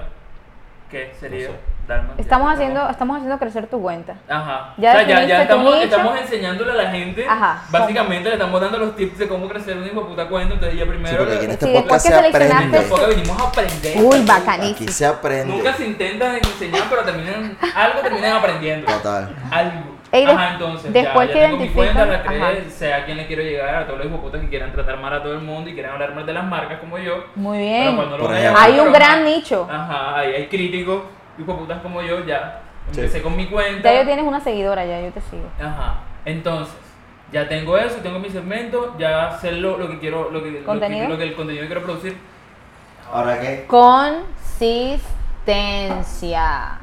¿qué sería? No sé. Estamos ¿ya haciendo, estamos haciendo crecer tu cuenta. Ajá. Ya o sea, ya, estamos, nicho. estamos enseñándole a la gente. Ajá. Básicamente le estamos dando los tips de cómo crecer un hijo de puta cuenta. Entonces ya Sí, primero. porque aquí en este Sí, podcast después se que seleccionaste- aprende. Tampoco venimos a aprender. Uy, Aquí bacanísimo. se aprende. Nunca se intentan enseñar, pero terminan, algo terminan aprendiendo. Total. Algo. Ey, Ajá, entonces, después ya, que ya tengo mi identifican- cuenta, la creé, sé a quién le quiero llegar, a todos los hijoputas que quieran tratar mal a todo el mundo y quieran hablar mal de las marcas como yo. Muy Pero bien. ejemplo. Hay un pero, gran nicho. Ajá, hay, hay críticos, hijoputas como yo, ya. Sí. Empecé con mi cuenta. Ya yo tienes una seguidora, ya yo te sigo. Ajá. Entonces, ya tengo eso, tengo mi segmento, ya sé lo, lo que quiero, lo que, lo que-. Lo que, el contenido que quiero producir. Ahora qué? Consistencia.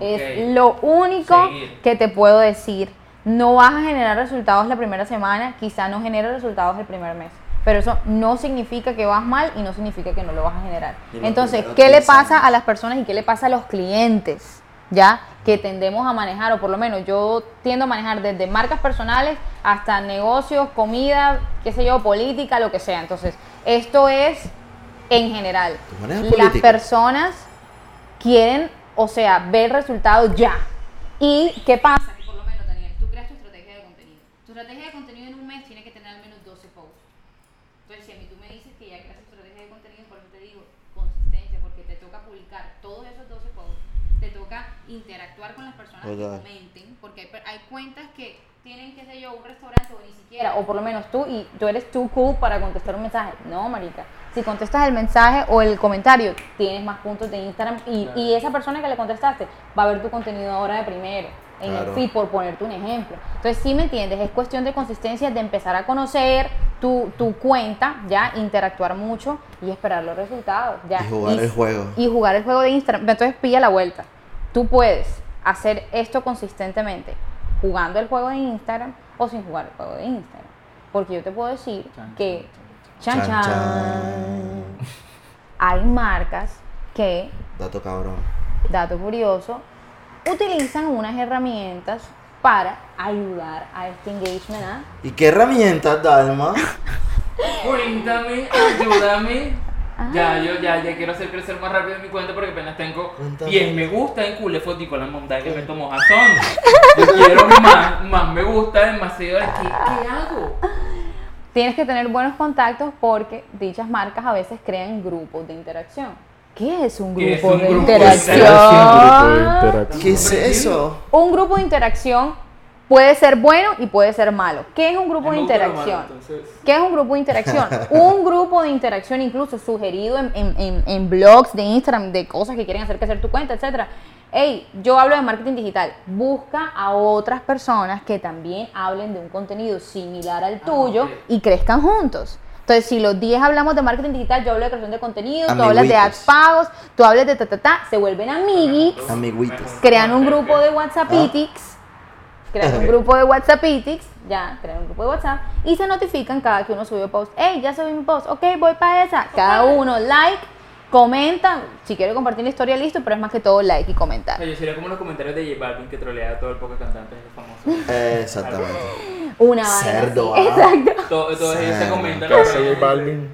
Es lo único Seguir. que te puedo decir. No vas a generar resultados la primera semana, quizá no genere resultados el primer mes. Pero eso no significa que vas mal y no significa que no lo vas a generar. Entonces, ¿qué le 10 pasa a las personas y qué le pasa a los clientes? ¿Ya? Que tendemos a manejar, o por lo menos yo tiendo a manejar desde marcas personales hasta negocios, comida, qué sé yo, política, lo que sea. Entonces, esto es en general. ¿Tú manejas Las política? personas quieren, o sea, ver resultados ya. ¿Y qué pasa? Por lo menos, Daniel, tú creas tu estrategia de contenido. Tu estrategia de contenido en un mes tiene que tener al menos 12 posts. Entonces, si a mí tú me dices que ya creas tu estrategia de contenido, por eso te digo consistencia, porque te toca publicar todos esos 12 posts, te toca interactuar con las personas que comenten, Porque hay, per- hay cuentas que tienen, qué sé yo, un restaurante o ni siquiera, o por lo menos tú, y tú eres too cool para contestar un mensaje. No, marica. Si contestas el mensaje o el comentario, tienes más puntos de Instagram y, Claro. y esa persona que le contestaste va a ver tu contenido ahora de primero, en Claro. el feed, por ponerte un ejemplo. Entonces, sí me entiendes, es cuestión de consistencia, de empezar a conocer tu, tu cuenta, ya, interactuar mucho y esperar los resultados. Ya. Y jugar el juego. Y jugar el juego de Instagram. Entonces, pilla la vuelta. Tú puedes hacer esto consistentemente jugando el juego de Instagram o sin jugar el juego de Instagram. Porque yo te puedo decir que, Chan, chan, hay marcas que, Dato cabrón. dato curioso, utilizan unas herramientas para ayudar a este engagement. ¿ah? ¿Y qué herramientas, Dalma? Cuéntame, ayúdame. Ah. Ya, yo ya, ya quiero hacer crecer más rápido mi cuenta porque apenas tengo Cuéntame. 10 me gusta en Cule Fotico, la montaña que me tomo jazón. Yo quiero más, más me gusta, más seguidores. ¿Qué, ¿Qué hago? Tienes que tener buenos contactos porque dichas marcas a veces crean grupos de interacción. ¿Qué es un ¿Qué es grupo un de grupo de interacción? interacción? Grupo de interacción. ¿Qué es eso? Un grupo de interacción puede ser bueno y puede ser malo. ¿Qué es un grupo de malo, interacción? ¿Qué es un grupo de interacción? Un grupo de interacción incluso sugerido en, en- en- en blogs de Instagram, de cosas que quieren hacer crecer tu cuenta, etcétera. Hey, yo hablo de marketing digital. Busca a otras personas que también hablen de un contenido similar al tuyo ok. y crezcan juntos. Entonces, si los 10 hablamos de marketing digital, yo hablo de creación de contenido, tú hablas de ads pagos, tú hablas de ta ta ta, se vuelven amiguitos Amiguitos. crean un grupo de WhatsApp Ah. crean un grupo de WhatsApp ya, crean un grupo de WhatsApp y se notifican cada que uno sube post. Hey, ya subí mi post, ok, voy para esa. Cada uno like, comenta, si quiere compartir la historia, listo, pero es más que todo like y comentar. Oye, sería como los comentarios de J Balvin que trolea a todo el poco cantante famoso. Exactamente. Una vaina Cerdo, así. ah. Exacto. Todo, todo ellos se comentan. ¿Qué hace J Balvin?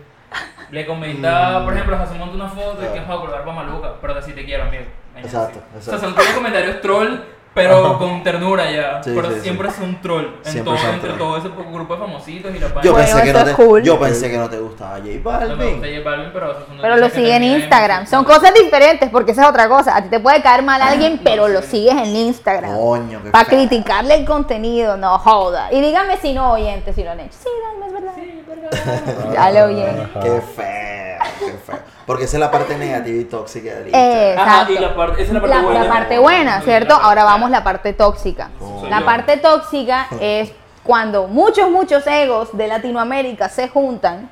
Le comenta, por ejemplo, José monta una foto y que es para acordar para Maluca, pero así te quiero, amigo. Exacto, exacto. O sea, son como comentarios troll, pero con ternura ya. Sí, pero sí, sí. siempre es un troll. En Siempre todo, son entre todo ese grupo de famositos y la Yo. Bueno, pensé, que eso no es te, cool. yo pensé que no te gustaba J No me gusta Balvin. J Balvin, pero es lo sigue en Instagram. Son cosas diferentes porque esa es otra cosa. A ti te puede caer mal alguien, pero lo sigues en Instagram. Coño, qué Para criticarle el contenido, no joda. Y dígame si no, oyentes, si lo han hecho. Sí, dame, es verdad. Sí, verdad. Ya lo oyen. Qué feo, qué feo. Porque esa es la parte negativa y tóxica del Eh, Instagram. Ajá, Exacto. y la parte, esa es la parte La, buena. la parte buena, ¿cierto? Ahora vamos a la parte tóxica. Oh. La parte tóxica es cuando muchos, muchos egos de Latinoamérica se juntan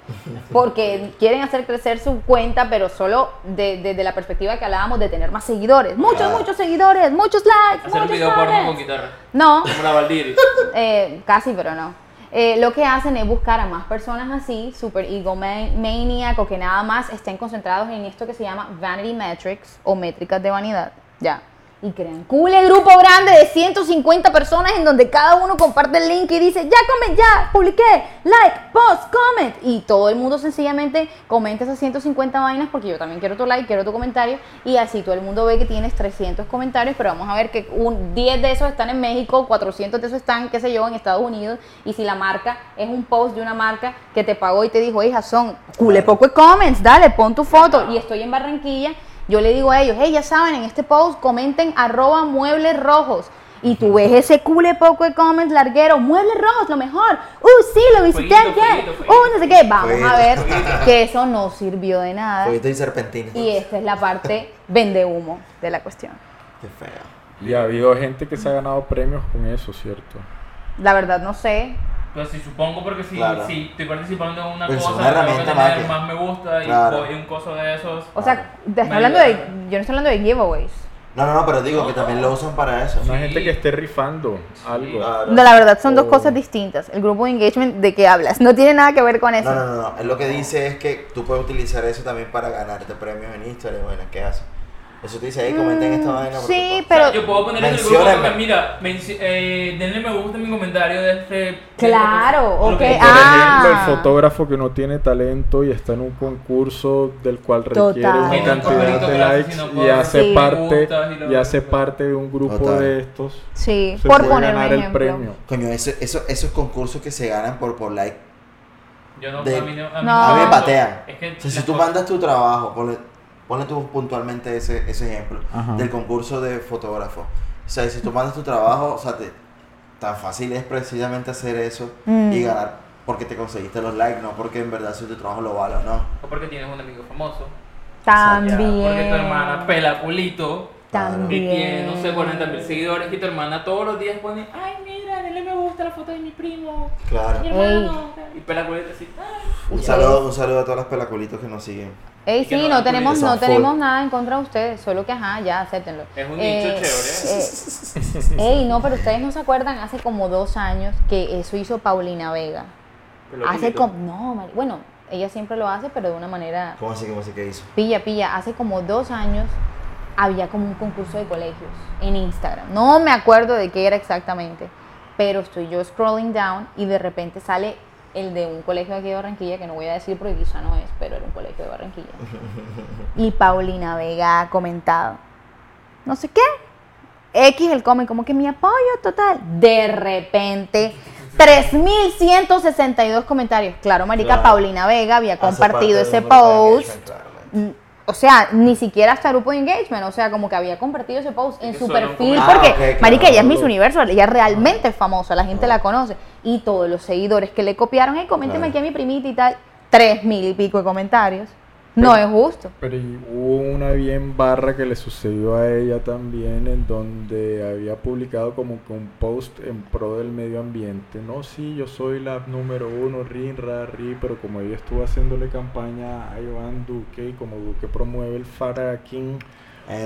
porque quieren hacer crecer su cuenta, pero solo de- desde la perspectiva que hablábamos de tener más seguidores. Muchos, Claro. muchos seguidores, muchos likes, Hacer un muchos video porno con guitarra. No, Como la Valdiri. eh, casi, pero no. Eh, lo que hacen es buscar a más personas así, super egomaniac o que nada más estén concentrados en esto que se llama vanity metrics o métricas de vanidad. Ya. Y crean cool el grupo grande de 150 personas en donde cada uno comparte el link y dice, ya come, ya, publiqué, like, post, comment. Y todo el mundo sencillamente comenta esas 150 vainas porque yo también quiero tu like, quiero tu comentario. Y así todo el mundo ve que tienes 300 comentarios, pero vamos a ver que un, 10 de esos están en México, 400 de esos están, qué sé yo, en Estados Unidos. Y si la marca es un post de una marca que te pagó y te dijo, hija, son cule poco de comments, dale, pon tu foto. Y estoy en Barranquilla, yo le digo a ellos, hey, ya saben, en este post comenten arroba muebles rojos. Y tú ves ese cule poco de comments larguero, muebles rojos, lo mejor. Uh, sí, lo visité ayer. Uh, no sé qué. Vamos a ver Fueguito. que eso no sirvió de nada. Fueguito y serpentina. Y esta es la parte vende humo de la cuestión. Qué feo. Y ha habido gente que se ha ganado premios con eso, ¿cierto? La verdad no sé. Pues sí, supongo porque si, Claro. si estoy participando en una Pues es cosa, una que más que- más me gusta y Claro. voy un coso de esos. O sea, te hablando de, yo no estoy hablando de giveaways. No, no, no, pero digo que también lo usan para eso. Una Sí. gente que esté rifando algo. Claro. No, la verdad son dos Oh. cosas distintas. El grupo de engagement de que hablas no tiene nada que ver con eso. No, no, no, no. Él lo que dice es que tú puedes utilizar eso también para ganarte premios en Instagram. Bueno, ¿qué haces? Eso te dice, ahí comenten esta vaina. Mm, sí, pues, O sea, pero- yo puedo poner en el grupo porque, mira, menci- eh, denle me gusta en mi comentario de este. de Claro, este- lo ok, Por Ah. ejemplo, el fotógrafo que no tiene talento y está en un concurso del cual requiere Total. una Tiene un cantidad de likes sino y hace Sí. parte y lo- y hace parte de un grupo Total. de estos. Sí, se por puede poner un ganar el ejemplo. premio. Coño, eso, eso, esos concursos que se ganan por, por like, Yo no, De- a mí no. A mí, No. a mí me patean. Es que O sea, si las tú cosas- mandas tu trabajo, ponle, ponle tú puntualmente ese, ese ejemplo Ajá. del concurso de fotógrafo. O sea, si tú mandas tu trabajo, o sea, te- tan fácil es precisamente hacer eso Mm. y ganar porque te conseguiste los likes, no porque en verdad si tu trabajo lo vale o no. O porque tienes un amigo famoso. ya, También. Porque tu hermana pela culito. Y También. tiene, no sé, 40 mil seguidores. Y tu hermana todos los días pone, ay, mira, denle me gusta a la foto de mi primo. Claro. Mi hermano. Y pela culito así, ay. Un saludo, un saludo a todos los pelaculitos que nos siguen. Ey, sí, no tenemos, no tenemos nada en contra de ustedes, solo que ajá, ya acéptenlo. Es un Eh, nicho chévere. eh, ey, no, pero ustedes no se acuerdan hace como dos años que eso hizo Paulina Vega. Hace como, no, bueno, ella siempre lo hace, pero de una manera ¿Cómo así, cómo así que hizo? pilla, pilla. Hace como dos años había como un concurso de colegios en Instagram. No me acuerdo de qué era exactamente, pero estoy yo scrolling down y de repente sale el de un colegio aquí de Barranquilla, que no voy a decir porque quizá no es, pero era un colegio de Barranquilla. Y Paulina Vega ha comentado, no sé qué, X el come, como que mi apoyo total. De repente, 3.162 comentarios. Claro, marica, Claro. Paulina Vega había compartido ese post. claramente. O sea, ni siquiera hasta grupo de engagement, o sea, como que había compartido ese post en su perfil, porque, Ah, claro. marica, ella es Miss Universo, ella realmente es famosa, la gente la conoce, y todos los seguidores que le copiaron, hey, coménteme Claro. aquí a mi primita y tal, tres mil y pico de comentarios, no es justo. Pero hubo una bien barra que le sucedió a ella también, en donde había publicado como que un post en pro del medio ambiente. No, sí, yo soy la número uno, rin, ra, ri, pero como ella estuvo haciéndole campaña a Iván Duque y como Duque promueve el fracking,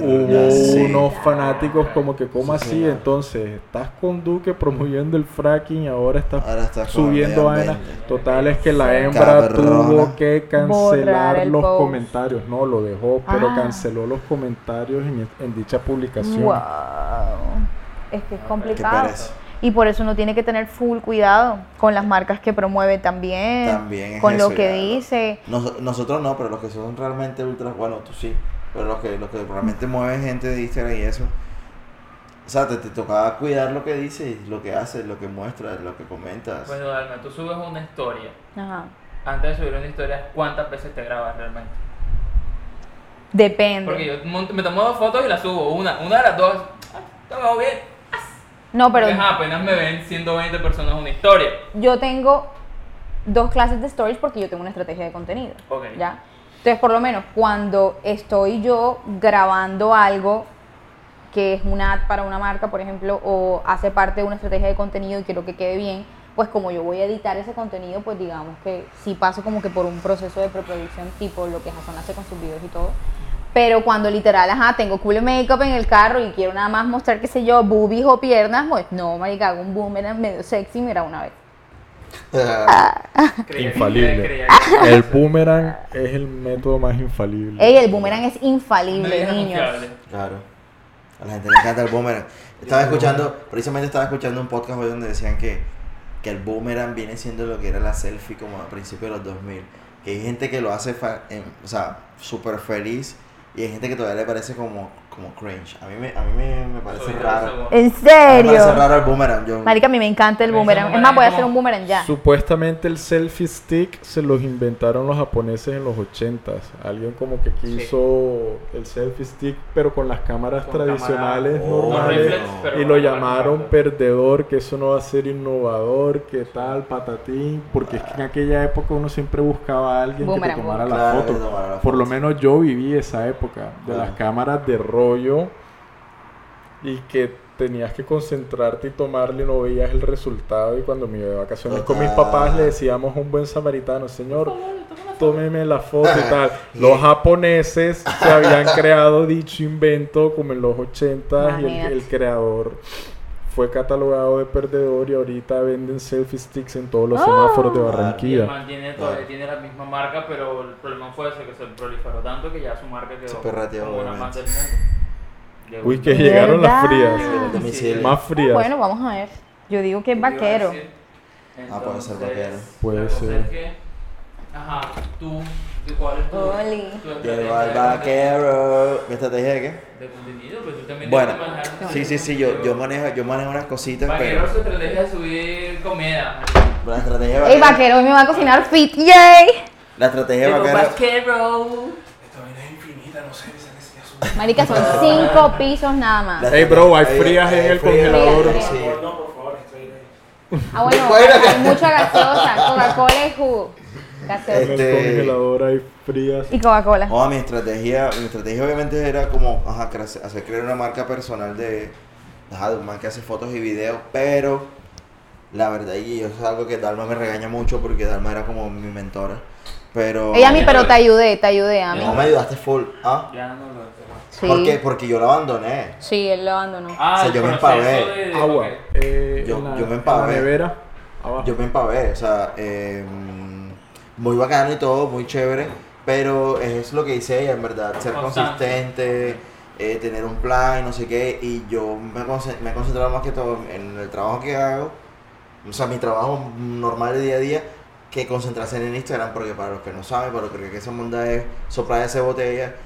hubo unos fanáticos como que, ¿cómo Sí, así? señor. Entonces, estás con Duque promoviendo el fracking y ahora estás Ahora estás subiendo vainas. Total es que la hembra Cabrona. tuvo que cancelar el los post. comentarios. No, lo dejó, pero Ah. canceló los comentarios en, en dicha publicación. Wow. Es que es complicado. Y por eso uno tiene que tener full cuidado con las marcas que promueve también, También es con lo que ya, dice. Nos- nosotros no, pero los que son realmente ultra, bueno, tú sí, pero los que, los que realmente mueven gente de Instagram y eso, o sea, te, te tocaba cuidar lo que dices, lo que haces, lo que muestras, lo que comentas. Bueno, Alma, tú subes una historia. Ajá. Antes de subir una historia, ¿cuántas veces te grabas realmente? Depende. Porque yo me tomo dos fotos y las subo. Una, una de las dos, ah, te veo bien. no, pero Porque, ajá, apenas me ven 120 personas una historia. yo tengo dos clases de stories porque yo tengo una estrategia de contenido. Ok. ¿Ya? Entonces, por lo menos, cuando estoy yo grabando algo que es una ad para una marca, por ejemplo, o hace parte de una estrategia de contenido y quiero que quede bien, pues como yo voy a editar ese contenido, pues digamos que sí paso como que por un proceso de preproducción tipo lo que Jason hace con sus videos y todo. Pero cuando literal, ajá, tengo cool make-up en el carro y quiero nada más mostrar, qué sé yo, boobies o piernas, pues no, marica, hago un boomerang medio sexy, mira una vez. Infalible. El boomerang es el método más infalible. Ey, el boomerang es infalible, niños. confiable. Claro. A la gente le encanta el boomerang. Estaba escuchando, precisamente estaba escuchando un podcast hoy donde decían que, que el boomerang viene siendo lo que era la selfie como a principios de los 2000. Que hay gente que lo hace, fa- en- o sea, súper feliz y hay gente que todavía le parece como, como cringe. A mí me, a mí me, me parece Soy raro. ¿En mí me parece serio? raro el boomerang. Yo, Marica, a mí me encanta el boomerang. Es más, voy a hacer un boomerang ya. Supuestamente el selfie stick se los inventaron los japoneses en los 80s. Alguien como que quiso el selfie stick, pero con las cámaras Con tradicionales cámara- normales. y lo llamaron perdedor, que eso no va a ser innovador, que tal, patatín. Porque es que en aquella época uno siempre buscaba a alguien Boomerang, que te tomara la Claro, foto. que tomara la Por lo menos yo viví esa época de las cámaras de rollo y que tenías que concentrarte y tomarle y no veías el resultado. Y cuando me iba de vacaciones con mis Total. papás le decíamos a un buen samaritano, señor, tómeme la foto y tal. Los japoneses se habían creado dicho invento como en los 80 y el, el creador fue catalogado de perdedor y ahorita venden selfie sticks en todos los Ah. semáforos de Y el Barranquilla. man tiene, todavía tiene la misma marca, pero el problema fue ese, que se proliferó tanto que ya su marca quedó Se perrateó, como una más del mundo. Llegó Uy, que ¿De llegaron las verdad? frías. Llegó el domicilio. Más Ah, frías. bueno, vamos a ver. Yo digo que es vaquero. decir, Ah, puede ser entonces, vaquero. Puede ser. es que, ajá, tú, ¿de ¿cuál es tu, Oli. tu estrategia Llegó al vaquero. ¿Mi estrategia de qué? contenido? De contenido, pues tú también Bueno, tienes que manejar sí, sí, sí, yo, yo, manejo, yo manejo unas cositas, Vaquero pero su estrategia de subir comida. la estrategia de Ey, vaquero, vaquero, hoy me va a cocinar fit, yay. la estrategia de Llegó vaquero, vaquero. Marica, son cinco pisos nada más. La- Ey, bro, hay frías en el frías, congelador. Frías, sí. Ah, bueno, Bueno. hay mucha gaseosa, Coca-Cola y jugo. Gaseosa. En el Este- congelador hay frías. Y Coca-Cola. Oh, mi estrategia, mi estrategia obviamente era como ajá, hacer crear una marca personal de, ajá, de un man que hace fotos y videos, pero la verdad, y eso es algo que Dalma me regaña mucho porque Dalma era como mi mentora. Pero. Ella a mí, pero te ayudé, te ayudé a mí. No me ayudaste full. ¿Ah? Ya no lo Sí. ¿Por qué? Porque yo lo abandoné. Sí, él lo abandonó. Ah, O sea, el yo me empavé. de- Agua. eh, Yo- la- yo me empavé. nevera. Abajo. Yo me empavé, o sea, eh, muy bacano y todo, muy chévere, pero es lo que dice ella, en verdad, ser Constante. consistente, eh, tener un plan y no sé qué, y yo me, me he concentrado más que todo en el trabajo que hago, o sea, mi trabajo normal de día a día, que concentrarse en Instagram, porque para los que no saben, para los que esa monda es soplar esa botella,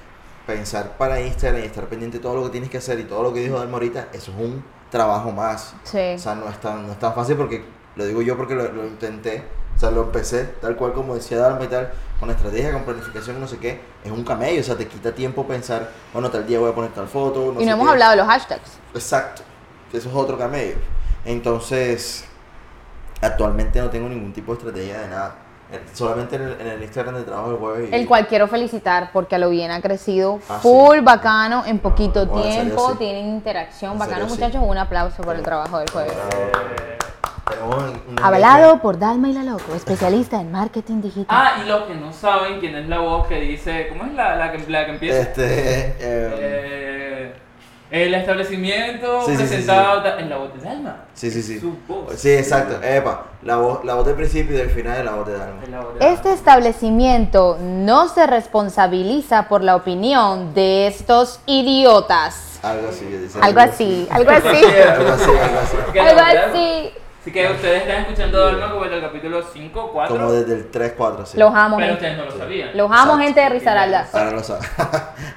pensar para Instagram y estar pendiente de todo lo que tienes que hacer y todo lo que dijo Dalma ahorita, eso es un trabajo más. Sí. O sea, no es tan, no es tan fácil porque lo digo yo porque lo, lo intenté. O sea, lo empecé tal cual como decía Dalma y tal, con estrategia, con planificación, no sé qué. Es un camello, o sea, te quita tiempo pensar, bueno, tal día voy a poner tal foto. No Y sé no hemos qué. hablado de los hashtags. Exacto. Eso es otro camello. Entonces, actualmente no tengo ningún tipo de estrategia de nada. Eh, Solamente en el, en el Instagram de trabajo del jueves. El cual quiero felicitar porque a lo bien ha crecido Ah, full bacano en poquito en serio, tiempo, tienen interacción bacano serio, sí. muchachos, un aplauso por el trabajo del jueves. Tenemos un Hablado por Dalma y la Loco, especialista en marketing digital. Ah, y los que no saben quién es la voz que dice. ¿Cómo es la, la, que, la que empieza? Este. eh, Eh, el establecimiento Sí, sí, sí, presentado ta- en la voz de Dalma. sí, sí, sí. Su voz. Sí, exacto. Epa, la voz, la voz del principio y del final es la voz de Dalma. Es la voz de Dalma. Este establecimiento no se responsabiliza por la opinión de estos idiotas. Algo así, dice. Algo así, algo así, Algo así, algo así. Algo así. Así que ustedes están escuchando a Dalma como en el capítulo 5, 4. Como desde el 3, 4, sí. Los amo, Pero gente. ustedes no lo sabían. Los amo, Exacto. gente de Risaralda. Ahora lo sabe.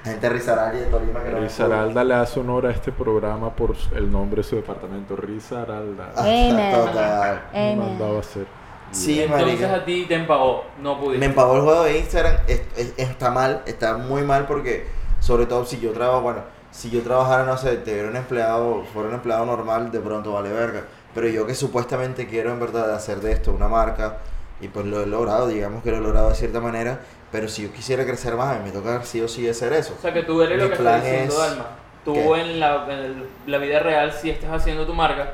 Gente de Risaralda y de Tolima que no Risaralda le hace honor a este programa por el nombre de su departamento. Risaralda. Ah, Amen. Total. Me Amen. mandaba a hacer. Sí, Entonces marica. a ti te empagó, no pudiste. Me empavó el juego de Instagram. es- es- está mal, está muy mal porque, sobre todo si yo trabajo, bueno, si yo trabajara, no sé, te un empleado, fuera un empleado normal, de pronto vale verga. Pero yo que supuestamente quiero en verdad hacer de esto una marca, y pues lo he logrado, digamos que lo he logrado de cierta manera, pero si yo quisiera crecer más, a mí me toca sí o sí hacer eso. O sea que tú eres Mi lo que está plan diciendo es- Dalma. Tú ¿Qué? en la, en el- la vida real, si estás haciendo tu marca,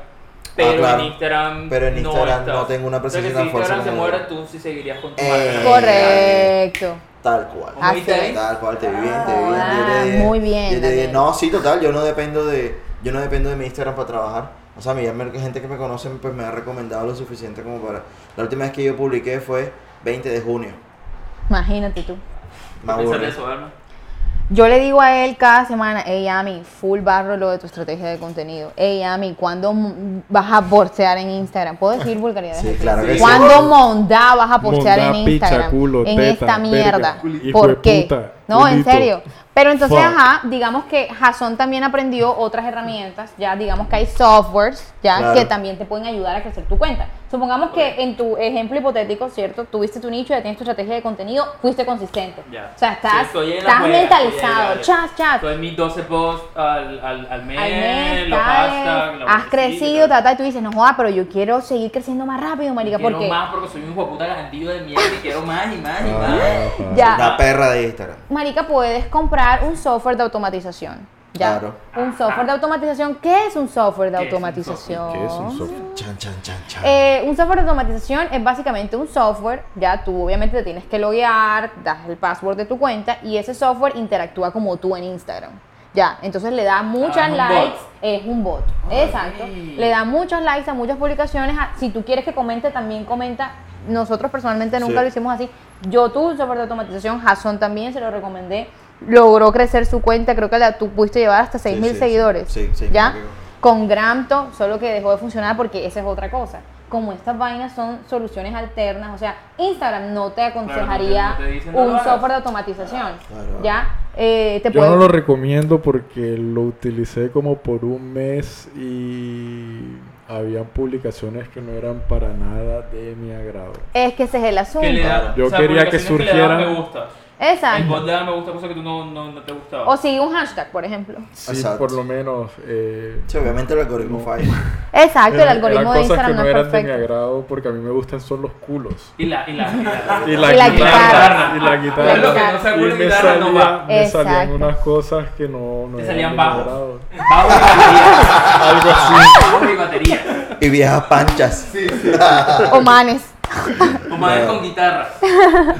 pero Ah, claro. en Instagram Pero en no Instagram estás. no tengo una O sea, presencia tan si fuerte Instagram se muere, yo. tú sí seguirías con tu Eh, marca. Correcto. Tal cual. Ah, ¿Cómo viste sí. ahí? Tal cual, te vi bien, te vi bien. Ah, 10 de 10. muy bien, 10 de 10. Daniel. No, sí, total, yo no dependo de yo no dependo de mi Instagram para trabajar. O sea, a mí ya me- gente que me conoce pues me ha recomendado lo suficiente como para La última vez que yo publiqué fue 20 de junio. Imagínate tú. Me ¿Qué piensas aburrí. de eso, Alma? Yo le digo a él cada semana, hey Ami, full barro lo de tu estrategia de contenido. Hey Ami, ¿cuándo vas a postear en Instagram? ¿Puedo decir vulgaridades? Sí, claro que sí. ¿Cuándo mondá vas a postear Mondá, en picha, Instagram? culo, en teta, esta mierda. verga, ¿Por qué? puta, no, en culito. serio. Pero entonces, Fuck. ajá, digamos que Jason también aprendió otras herramientas, ya digamos que hay softwares, ya, Claro. que también te pueden ayudar a crecer tu cuenta. Supongamos que en tu ejemplo hipotético, ¿cierto? Tuviste tu nicho, ya tienes tu estrategia de contenido, fuiste consistente. Ya. O sea, estás, Sí, en estás juega, mentalizado, en chat, chat. Estoy en mis 12 posts al, al, al mes, al mes, los hashtags, has crecido, tata, y tú dices, no joda, pero yo quiero seguir creciendo más rápido, marica, Quiero porque más porque soy un hijo de puta de mierda y quiero más y más y Ah, más. pa. ya, La perra de Instagram. Marica, puedes comprar un software de automatización. Ya. Claro. Un software de automatización. ¿Qué es un software de ¿Qué es un automatización? ¿Qué es un software? Chan, chan, chan, chan. Eh, un software de automatización es básicamente un software, ya tú obviamente te tienes que loguear, das el password de tu cuenta y ese software interactúa como tú en Instagram. Ya, entonces le da muchas Ah, likes, bot. es un bot, exacto. Le da muchos likes a muchas publicaciones. a- Si tú quieres que comente, también comenta. Nosotros personalmente nunca Sí. lo hicimos así. Yo tuve un software de automatización, Jason también se lo recomendé. Logró crecer su cuenta, creo que la, tú pudiste llevar hasta 6 Sí, mil sí, seguidores. Sí, sí, ¿Ya? con Gramto, solo que dejó de funcionar porque esa es otra cosa. Como estas vainas son soluciones alternas, o sea, Instagram no te aconsejaría no te dicen, no lo un software de automatización. Claro. Ya, eh, te Yo no lo recomiendo porque lo utilicé como por un mes y habían publicaciones que no eran para nada de mi agrado. Es que ese es el asunto. Da, Yo o sea, quería que surgieran-. Exacto. Le da me gusta, cosa que tú no, no, no te gustaba. O sigue un hashtag, por ejemplo. Sí, Exacto. por lo menos. Eh, Sí, obviamente el algoritmo No. falla. Exacto, el algoritmo de cosas Instagram que no no es eran de mi perfecto. agrado porque a mí me gustan son los culos. Y la, y la, y la, Y la, Y la guitarra, guitarra. Y la guitarra. Que no y me, guitarra no salía- va. me salían unas cosas que no, no Te eran salían de mi bajos. agrado. bajo y batería. Algo así. Bajo y batería. Y viejas panchas. O manes. O más con guitarra.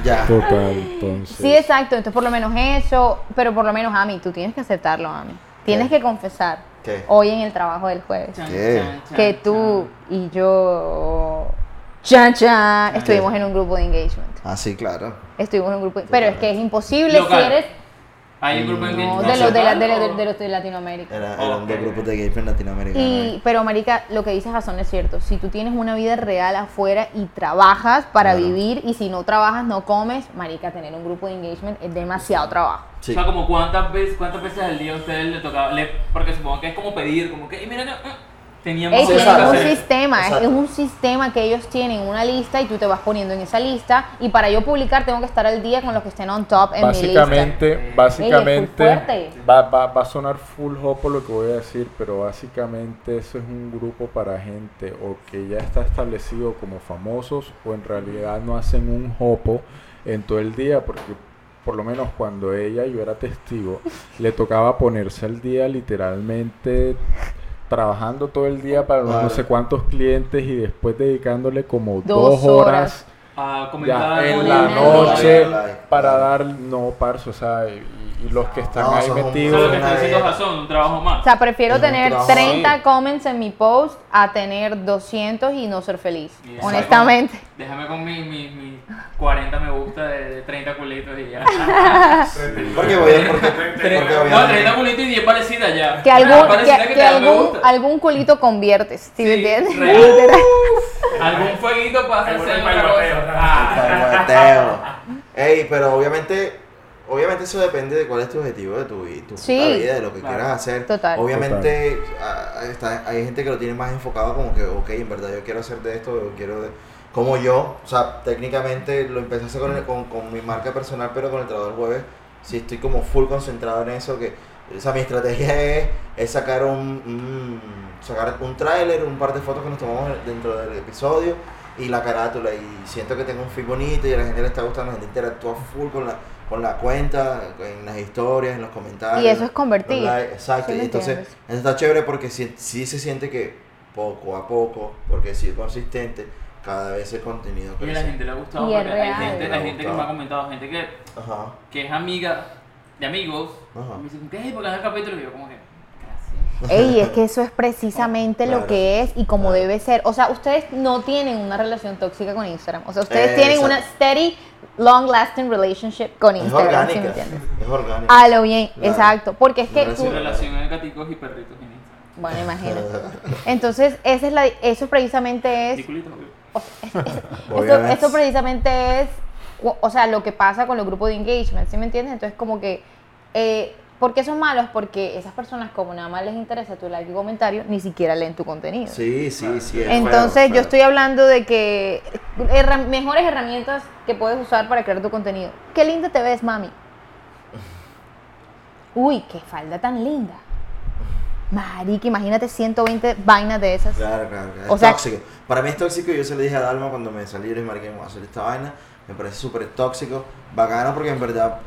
Ya. Total, entonces. Sí, exacto. Entonces, por lo menos eso, pero por lo menos, Ami, tú tienes que aceptarlo, Ami. Tienes ¿Qué? que confesar ¿Qué? hoy en el trabajo del jueves que tú y yo, chan, chan, estuvimos en un grupo de engagement. Ah, sí, claro. Estuvimos en un grupo, de- pero es que es imposible Local. si eres Hay un grupo de no, engagement de los de, la- de, los- o- de los de Latinoamérica. Era, eran Ok. dos grupos de gays en Latinoamérica. Y, pero marica, lo que dice Jason es cierto. Si tú tienes una vida real afuera y trabajas para Claro. vivir y si no trabajas no comes, marica, tener un grupo de engagement es demasiado trabajo. Sí. O sea, como cuántas veces, cuántas veces al día a ustedes le tocaba, le- porque supongo que es como pedir, como que, y mira, no, teníamos Ey, un sistema, es- un sistema que ellos tienen, una lista y tú te vas poniendo en esa lista y para yo publicar tengo que estar al día con los que estén on top en mi lista. Básicamente, básicamente fuerte. va, va, va a sonar full hopo lo que voy a decir, pero básicamente eso es un grupo para gente o que ya está establecido como famosos o en realidad no hacen un hopo en todo el día porque por lo menos cuando ella, yo era testigo, le tocaba ponerse al día literalmente trabajando todo el día para no sé cuántos clientes y después dedicándole como Dos dos, horas horas. a ya comentar. en la noche para dar no parce o sea y, los que están No, ahí son un- Eso es lo metidos que está diciendo Jason, un trabajo más. O sea, prefiero Es tener trabajo. 30 comments en mi post a tener 200 y no ser feliz, honestamente. Déjame con mis mi, mi 40 me gusta de, de 30 culitos y ya. Porque voy a. Porque, no, obviamente- 30 culitos y 10 parecidas ya. Que algún, Parecida que, que que me algún, algún culito conviertes, ¿sí, me Sí, entiendes? real. Literal. Algún fueguito para hacerse Algún otra cosa. Ah. Ey, pero obviamente, obviamente eso depende de cuál es tu objetivo de tu, tu Sí. vida, de lo que Claro. quieras hacer. Total. Obviamente está- hay gente que lo tiene más enfocado como que, ok, en verdad yo quiero hacer de esto, yo quiero de... Como yo, o sea, técnicamente lo empecé a hacer con, el- con, con mi marca personal, pero con el trabajo del jueves, sí estoy como full concentrado en eso, que, o sea, mi estrategia es, es sacar un, un- sacar un tráiler, un par de fotos que nos tomamos dentro del episodio y la carátula y siento que tengo un feed bonito y a la gente le está gustando, la gente interactúa full con la, con la cuenta, en las historias, en los comentarios. Y eso es convertir. likes, Exacto, ¿Sí entonces entiendes? eso está chévere porque sí, sí se siente que poco a poco, porque si es consistente, cada vez el contenido Y a la crece. gente le ha gustado Y es porque hay gente, la gente que me ha comentado, gente que, Ajá. que es amiga de amigos, Ajá. me dicen, ¿qué? ¿Por qué el capítulo? Y yo como que, gracias. Ey, es que eso es precisamente Claro, lo que es y como claro. debe ser. O sea, ustedes no tienen una relación tóxica con Instagram. O sea, ustedes tienen Exacto. una steady, long lasting relationship con Es Instagram, ¿sí orgánica. me entiendes? Es orgánica. A lo bien, Claro. exacto. Porque es que tú, relación de gaticos y perritos en Instagram. bueno, imagínate. Entonces, esa es la, eso precisamente es. O sea, es- esto, Obviamente. esto precisamente es, o o sea, lo que pasa con los grupos de engagement, ¿sí me entiendes? Entonces, como que, eh, ¿por qué son malos? Porque esas personas, como nada más les interesa tu like y comentario, ni siquiera leen tu contenido. Sí, sí, sí. es Entonces, feo, yo estoy hablando de que herra- mejores herramientas que puedes usar para crear tu contenido. Qué linda te ves, mami. Uy, qué falda tan linda. Marica, imagínate 120 vainas de esas. Claro, claro, claro. O es sea- tóxico. Para mí es tóxico. Yo se lo dije a Dalma cuando me salí y marica, voy a hacer esta vaina. Me parece súper tóxico. Bacano porque en verdad,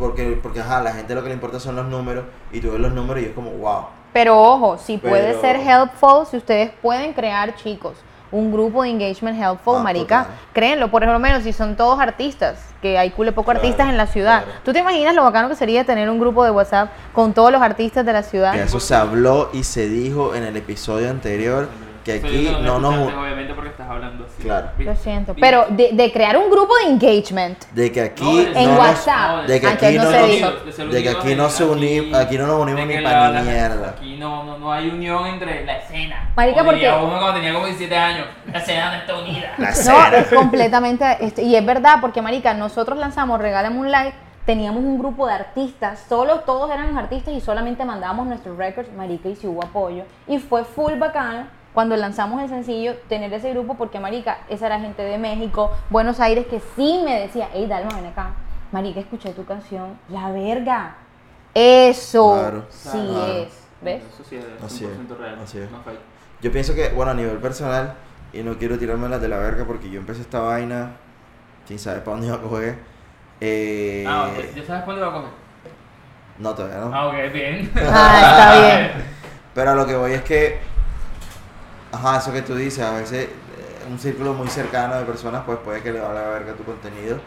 porque, porque ajá, la gente lo que le importa son los números. Y tú ves los números y es como, wow. Pero ojo, si puede ser helpful, si ustedes pueden crear, chicos, un grupo de engagement helpful, Ah, marica, total. créenlo, por lo menos si son todos artistas, que hay cule poco Claro, artistas en la ciudad. claro. ¿Tú te imaginas lo bacano que sería tener un grupo de WhatsApp con todos los artistas de la ciudad? Que eso se habló y se dijo en el episodio anterior. Que aquí yo lo no nos. Obviamente porque estás hablando así. Claro. Lo siento. Pero de, de crear un grupo de engagement. De que aquí. No, En no nos- WhatsApp. de que Antes aquí no no se nos- dijo. de que aquí no se uni- aquí no nos unimos ni que pa' la- ni mierda. Aquí no, no, no hay unión entre la escena. Marica, porque- uno cuando tenía como 17 años. La escena no está unida. La No, cena. es completamente. este, y es verdad, porque, Marica, nosotros lanzamos Regálame un like. Teníamos un grupo de artistas, solo todos eran artistas y solamente mandábamos nuestros records, marica, y si hubo apoyo. Y fue full bacano cuando lanzamos el sencillo tener ese grupo porque, marica, esa era gente de México, Buenos Aires, que sí me decía, hey, Dalma, ven acá. Marica, escuché tu canción, la verga. Eso Claro, sí claro. es, ¿ves? Eso sí es 100% Así es, real. así es. No fake. Yo pienso que, bueno, a nivel personal, y no quiero tirarme las de la verga porque yo empecé esta vaina sin saber para dónde iba a coger. Eh, Ah, ok. ¿Ya sabes cuándo va a coger? no, todavía no. Ah, ok, bien. Ah, está bien. Pero a lo que voy es que, ajá, eso que tú dices, a veces eh, un círculo muy cercano de personas, pues puede que le valga verga tu contenido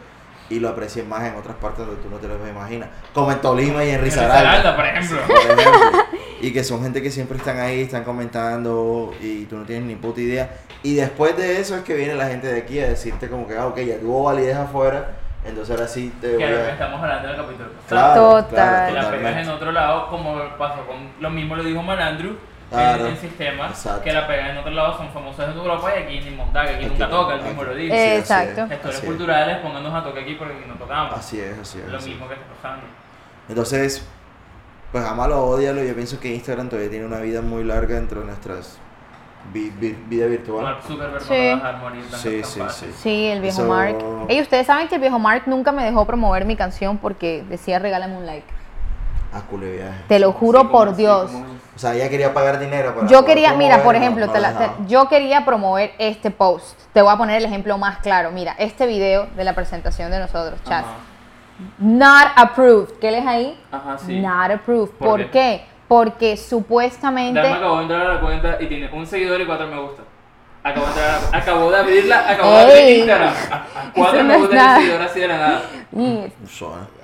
y lo aprecien más en otras partes donde tú no te lo imaginas. Como en Tolima y en Risaralda. Risaralda, por ejemplo. Por ejemplo. Y que son gente que siempre están ahí, están comentando y tú no tienes ni puta idea. Y después de eso es que viene la gente de aquí a decirte como que, ah, ok, ya tuvo validez afuera, entonces ahora sí te voy a... estamos hablando en el capítulo. Claro, Total. claro, Que la pegas en otro lado, como pasó con lo mismo lo dijo Malandru Claro. en el sistema, Exacto. que la pegas en otro lado son famosos en Europa y aquí ni montaje, aquí Aquí nunca toca, aquí- mismo lo. Sí, es, Exacto. Gestores así es. culturales, pónganos a tocar aquí porque aquí no tocamos. Así es, así es. lo así es. mismo que está pasando. Entonces, pues amalo odialo. Yo pienso que Instagram todavía tiene una vida muy larga dentro de nuestras vi- vi- vida virtual. Mark Zuckerberg Sí. no va a dejar morir Sí, sí, sí. Sí, el viejo Eso- Mark. Ey, ustedes saben que el viejo Mark nunca me dejó promover mi canción porque decía regálame un like. A culo viaje. Te lo juro como- por Dios. O sea, ella quería pagar dinero para. Yo quería, mira, por no- ejemplo, no te la- te- yo quería promover este post. Te voy a poner el ejemplo más claro. Mira, este video de la presentación de nosotros, chat. Ajá. Not approved. ¿Qué lees ahí? Ajá, sí. Not approved. ¿Por ¿Por, qué? qué? Porque supuestamente. Dame acabó de entrar a la cuenta y tiene un seguidor y cuatro me gusta. Acabo de, entrar a la- acabo de abrirla, acabo de abrir Ey. Instagram. Cuatro no me gusta nada. el seguidor así de la nada. Y.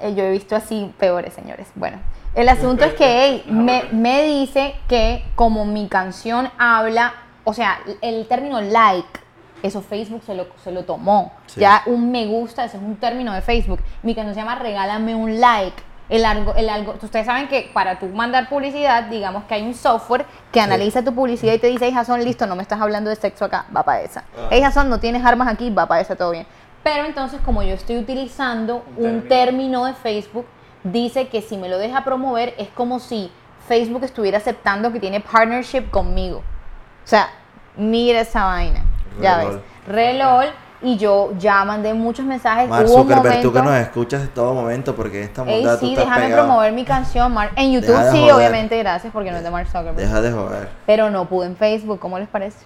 Eh, yo he visto así peores, señores. Bueno, el asunto es que ey, me, me dice que como mi canción habla, o sea, el término like, eso Facebook se lo, se lo tomó. Sí. Ya un me gusta, ese es un término de Facebook. Mi canción se llama Regálame un like. El algo, el algo, ustedes saben que para tú mandar publicidad, digamos que hay un software que analiza tu publicidad y te dice, hey Jason, listo, no me estás hablando de sexo acá, va para esa. Ah. Hey Jason, no tienes armas aquí, va para esa, todo bien. Pero entonces, como yo estoy utilizando Un un término de Facebook, dice que si me lo deja promover es como si Facebook estuviera aceptando que tiene partnership conmigo. O sea, mira esa vaina. Ya ves. lol. Re lol. Y yo ya mandé muchos mensajes. Mark Hubo Zuckerberg, tú que momento- nos escuchas en todo momento, porque esta Ey, mondad tú sí, estás déjame pegado. promover mi canción, Mark. En YouTube de sí, joder. obviamente, gracias, porque no es de Mark Zuckerberg. Deja de joder. Pero no pude en Facebook, ¿cómo les parece?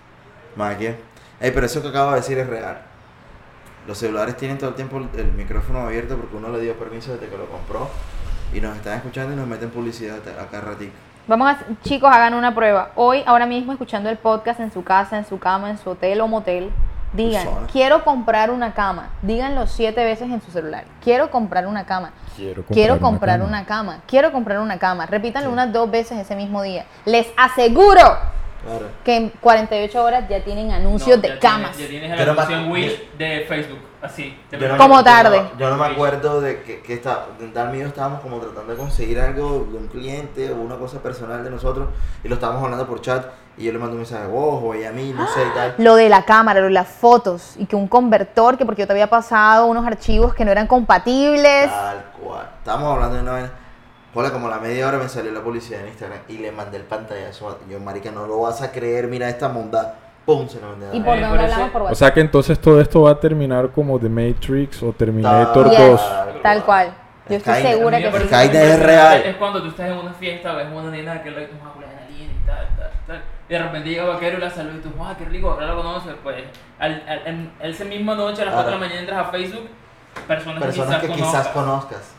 Maquia. Ey, pero eso que acabo de decir es real. Los celulares tienen todo el tiempo el, el micrófono abierto porque uno le dio permiso desde que lo compró. Y nos están escuchando y nos meten publicidad a cada ratito. Vamos a, chicos, hagan una prueba. Hoy, ahora mismo, escuchando el podcast en su casa, en su cama, en su hotel o motel, digan, Persona. quiero comprar una cama. Díganlo siete veces en su celular. Quiero comprar una cama. Quiero Quiero comprar una comprar cama. una cama. Quiero comprar una cama. Repítanlo unas dos veces ese mismo día. Les aseguro Claro. que en 48 horas ya tienen anuncios No, de camas. Tienes, ya tienes el anuncio en Wish de Facebook, así. Yo no Como tarde. Yo no, yo no me acuerdo de que, que está, de tal mío estábamos como tratando de conseguir algo de un cliente o una cosa personal de nosotros y lo estábamos hablando por chat y yo le mando un mensaje, ojo, y a mí, no sé, y tal. Lo de la cámara, lo de las fotos y que un convertor, que porque yo te había pasado unos archivos que no eran compatibles. Tal cual. Estábamos hablando de una vaina. Hola, como a la media hora me salió la publicidad en Instagram y le mandé el pantallazo. Yo, marica, no lo vas a creer, mira esta monda. Pum, se lo mandé. a ¿Y la- por Eh, dónde hablamos por O WhatsApp? sea que entonces todo esto va a terminar como The Matrix o Terminator Yes, 2. tal cual. Yo estoy Skynet. segura que sí. Skynet es real. Es cuando tú estás en una fiesta, ves una nena que le una culo de adrenalina y tal, tal, tal. Y de repente llega Vaquero y la saluda y tú, ¡ah, qué rico! Ahora lo conoces. Pues, al, al- en esa misma noche, a las 4 de la mañana, entras a Facebook, personas, Personas que quizás conozcas. conozcas.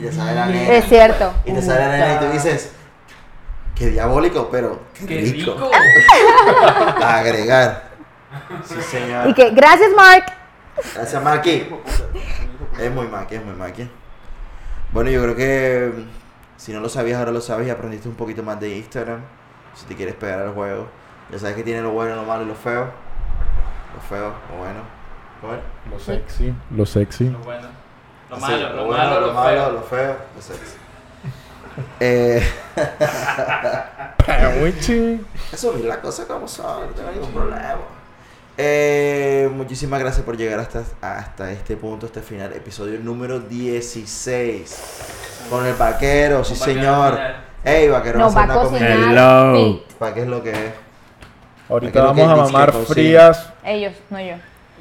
Y te sale la Mm. nena. Es cierto. Y te sale la nena y tú dices, qué diabólico, pero qué, ¡Qué rico. rico! Agregar. Sí, señor. Y que, gracias, Mark. Gracias, Maki. Es muy Maki, es muy Maki. Bueno, yo creo que mm, si no lo sabías, ahora lo sabes y aprendiste un poquito más de Instagram. Si te quieres pegar al juego. Ya sabes que tiene lo bueno, lo malo y lo feo. Lo feo, lo bueno. Lo sexy. Lo sexy. Lo bueno. Lo Sí, malo, lo, bueno, malo, lo lo malo, feo. lo feo, lo sexy. Eh, asumir las cosas como son, no tengo ningún problema. Eh, muchísimas gracias por llegar hasta, hasta este punto, este final, episodio número 16. Con el vaquero, sí vaquero señor. Ey, vaquero, Nos va a hacer una comida. Hello. ¿Para qué es lo que es? Ahorita vamos a mamar frías Ellos, no yo.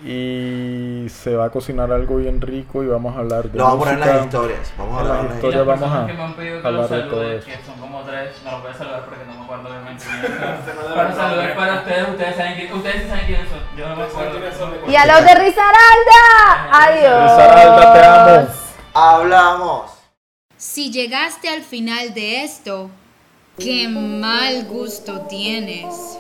Y se va a cocinar algo bien rico y vamos a hablar de Lo vamos a poner en las historias. Vamos a hablar en las historias. vamos a que me han pedido que hablar de todo eso. que son como tres, no los voy a saludar porque no me acuerdo obviamente. para saludar para ustedes, ustedes saben, quién- ustedes saben quiénes son. Yo no me acuerdo. Y a los de Risaralda. Adiós. Risaralda, te amo. Hablamos. Si llegaste al final de esto, qué mal gusto tienes.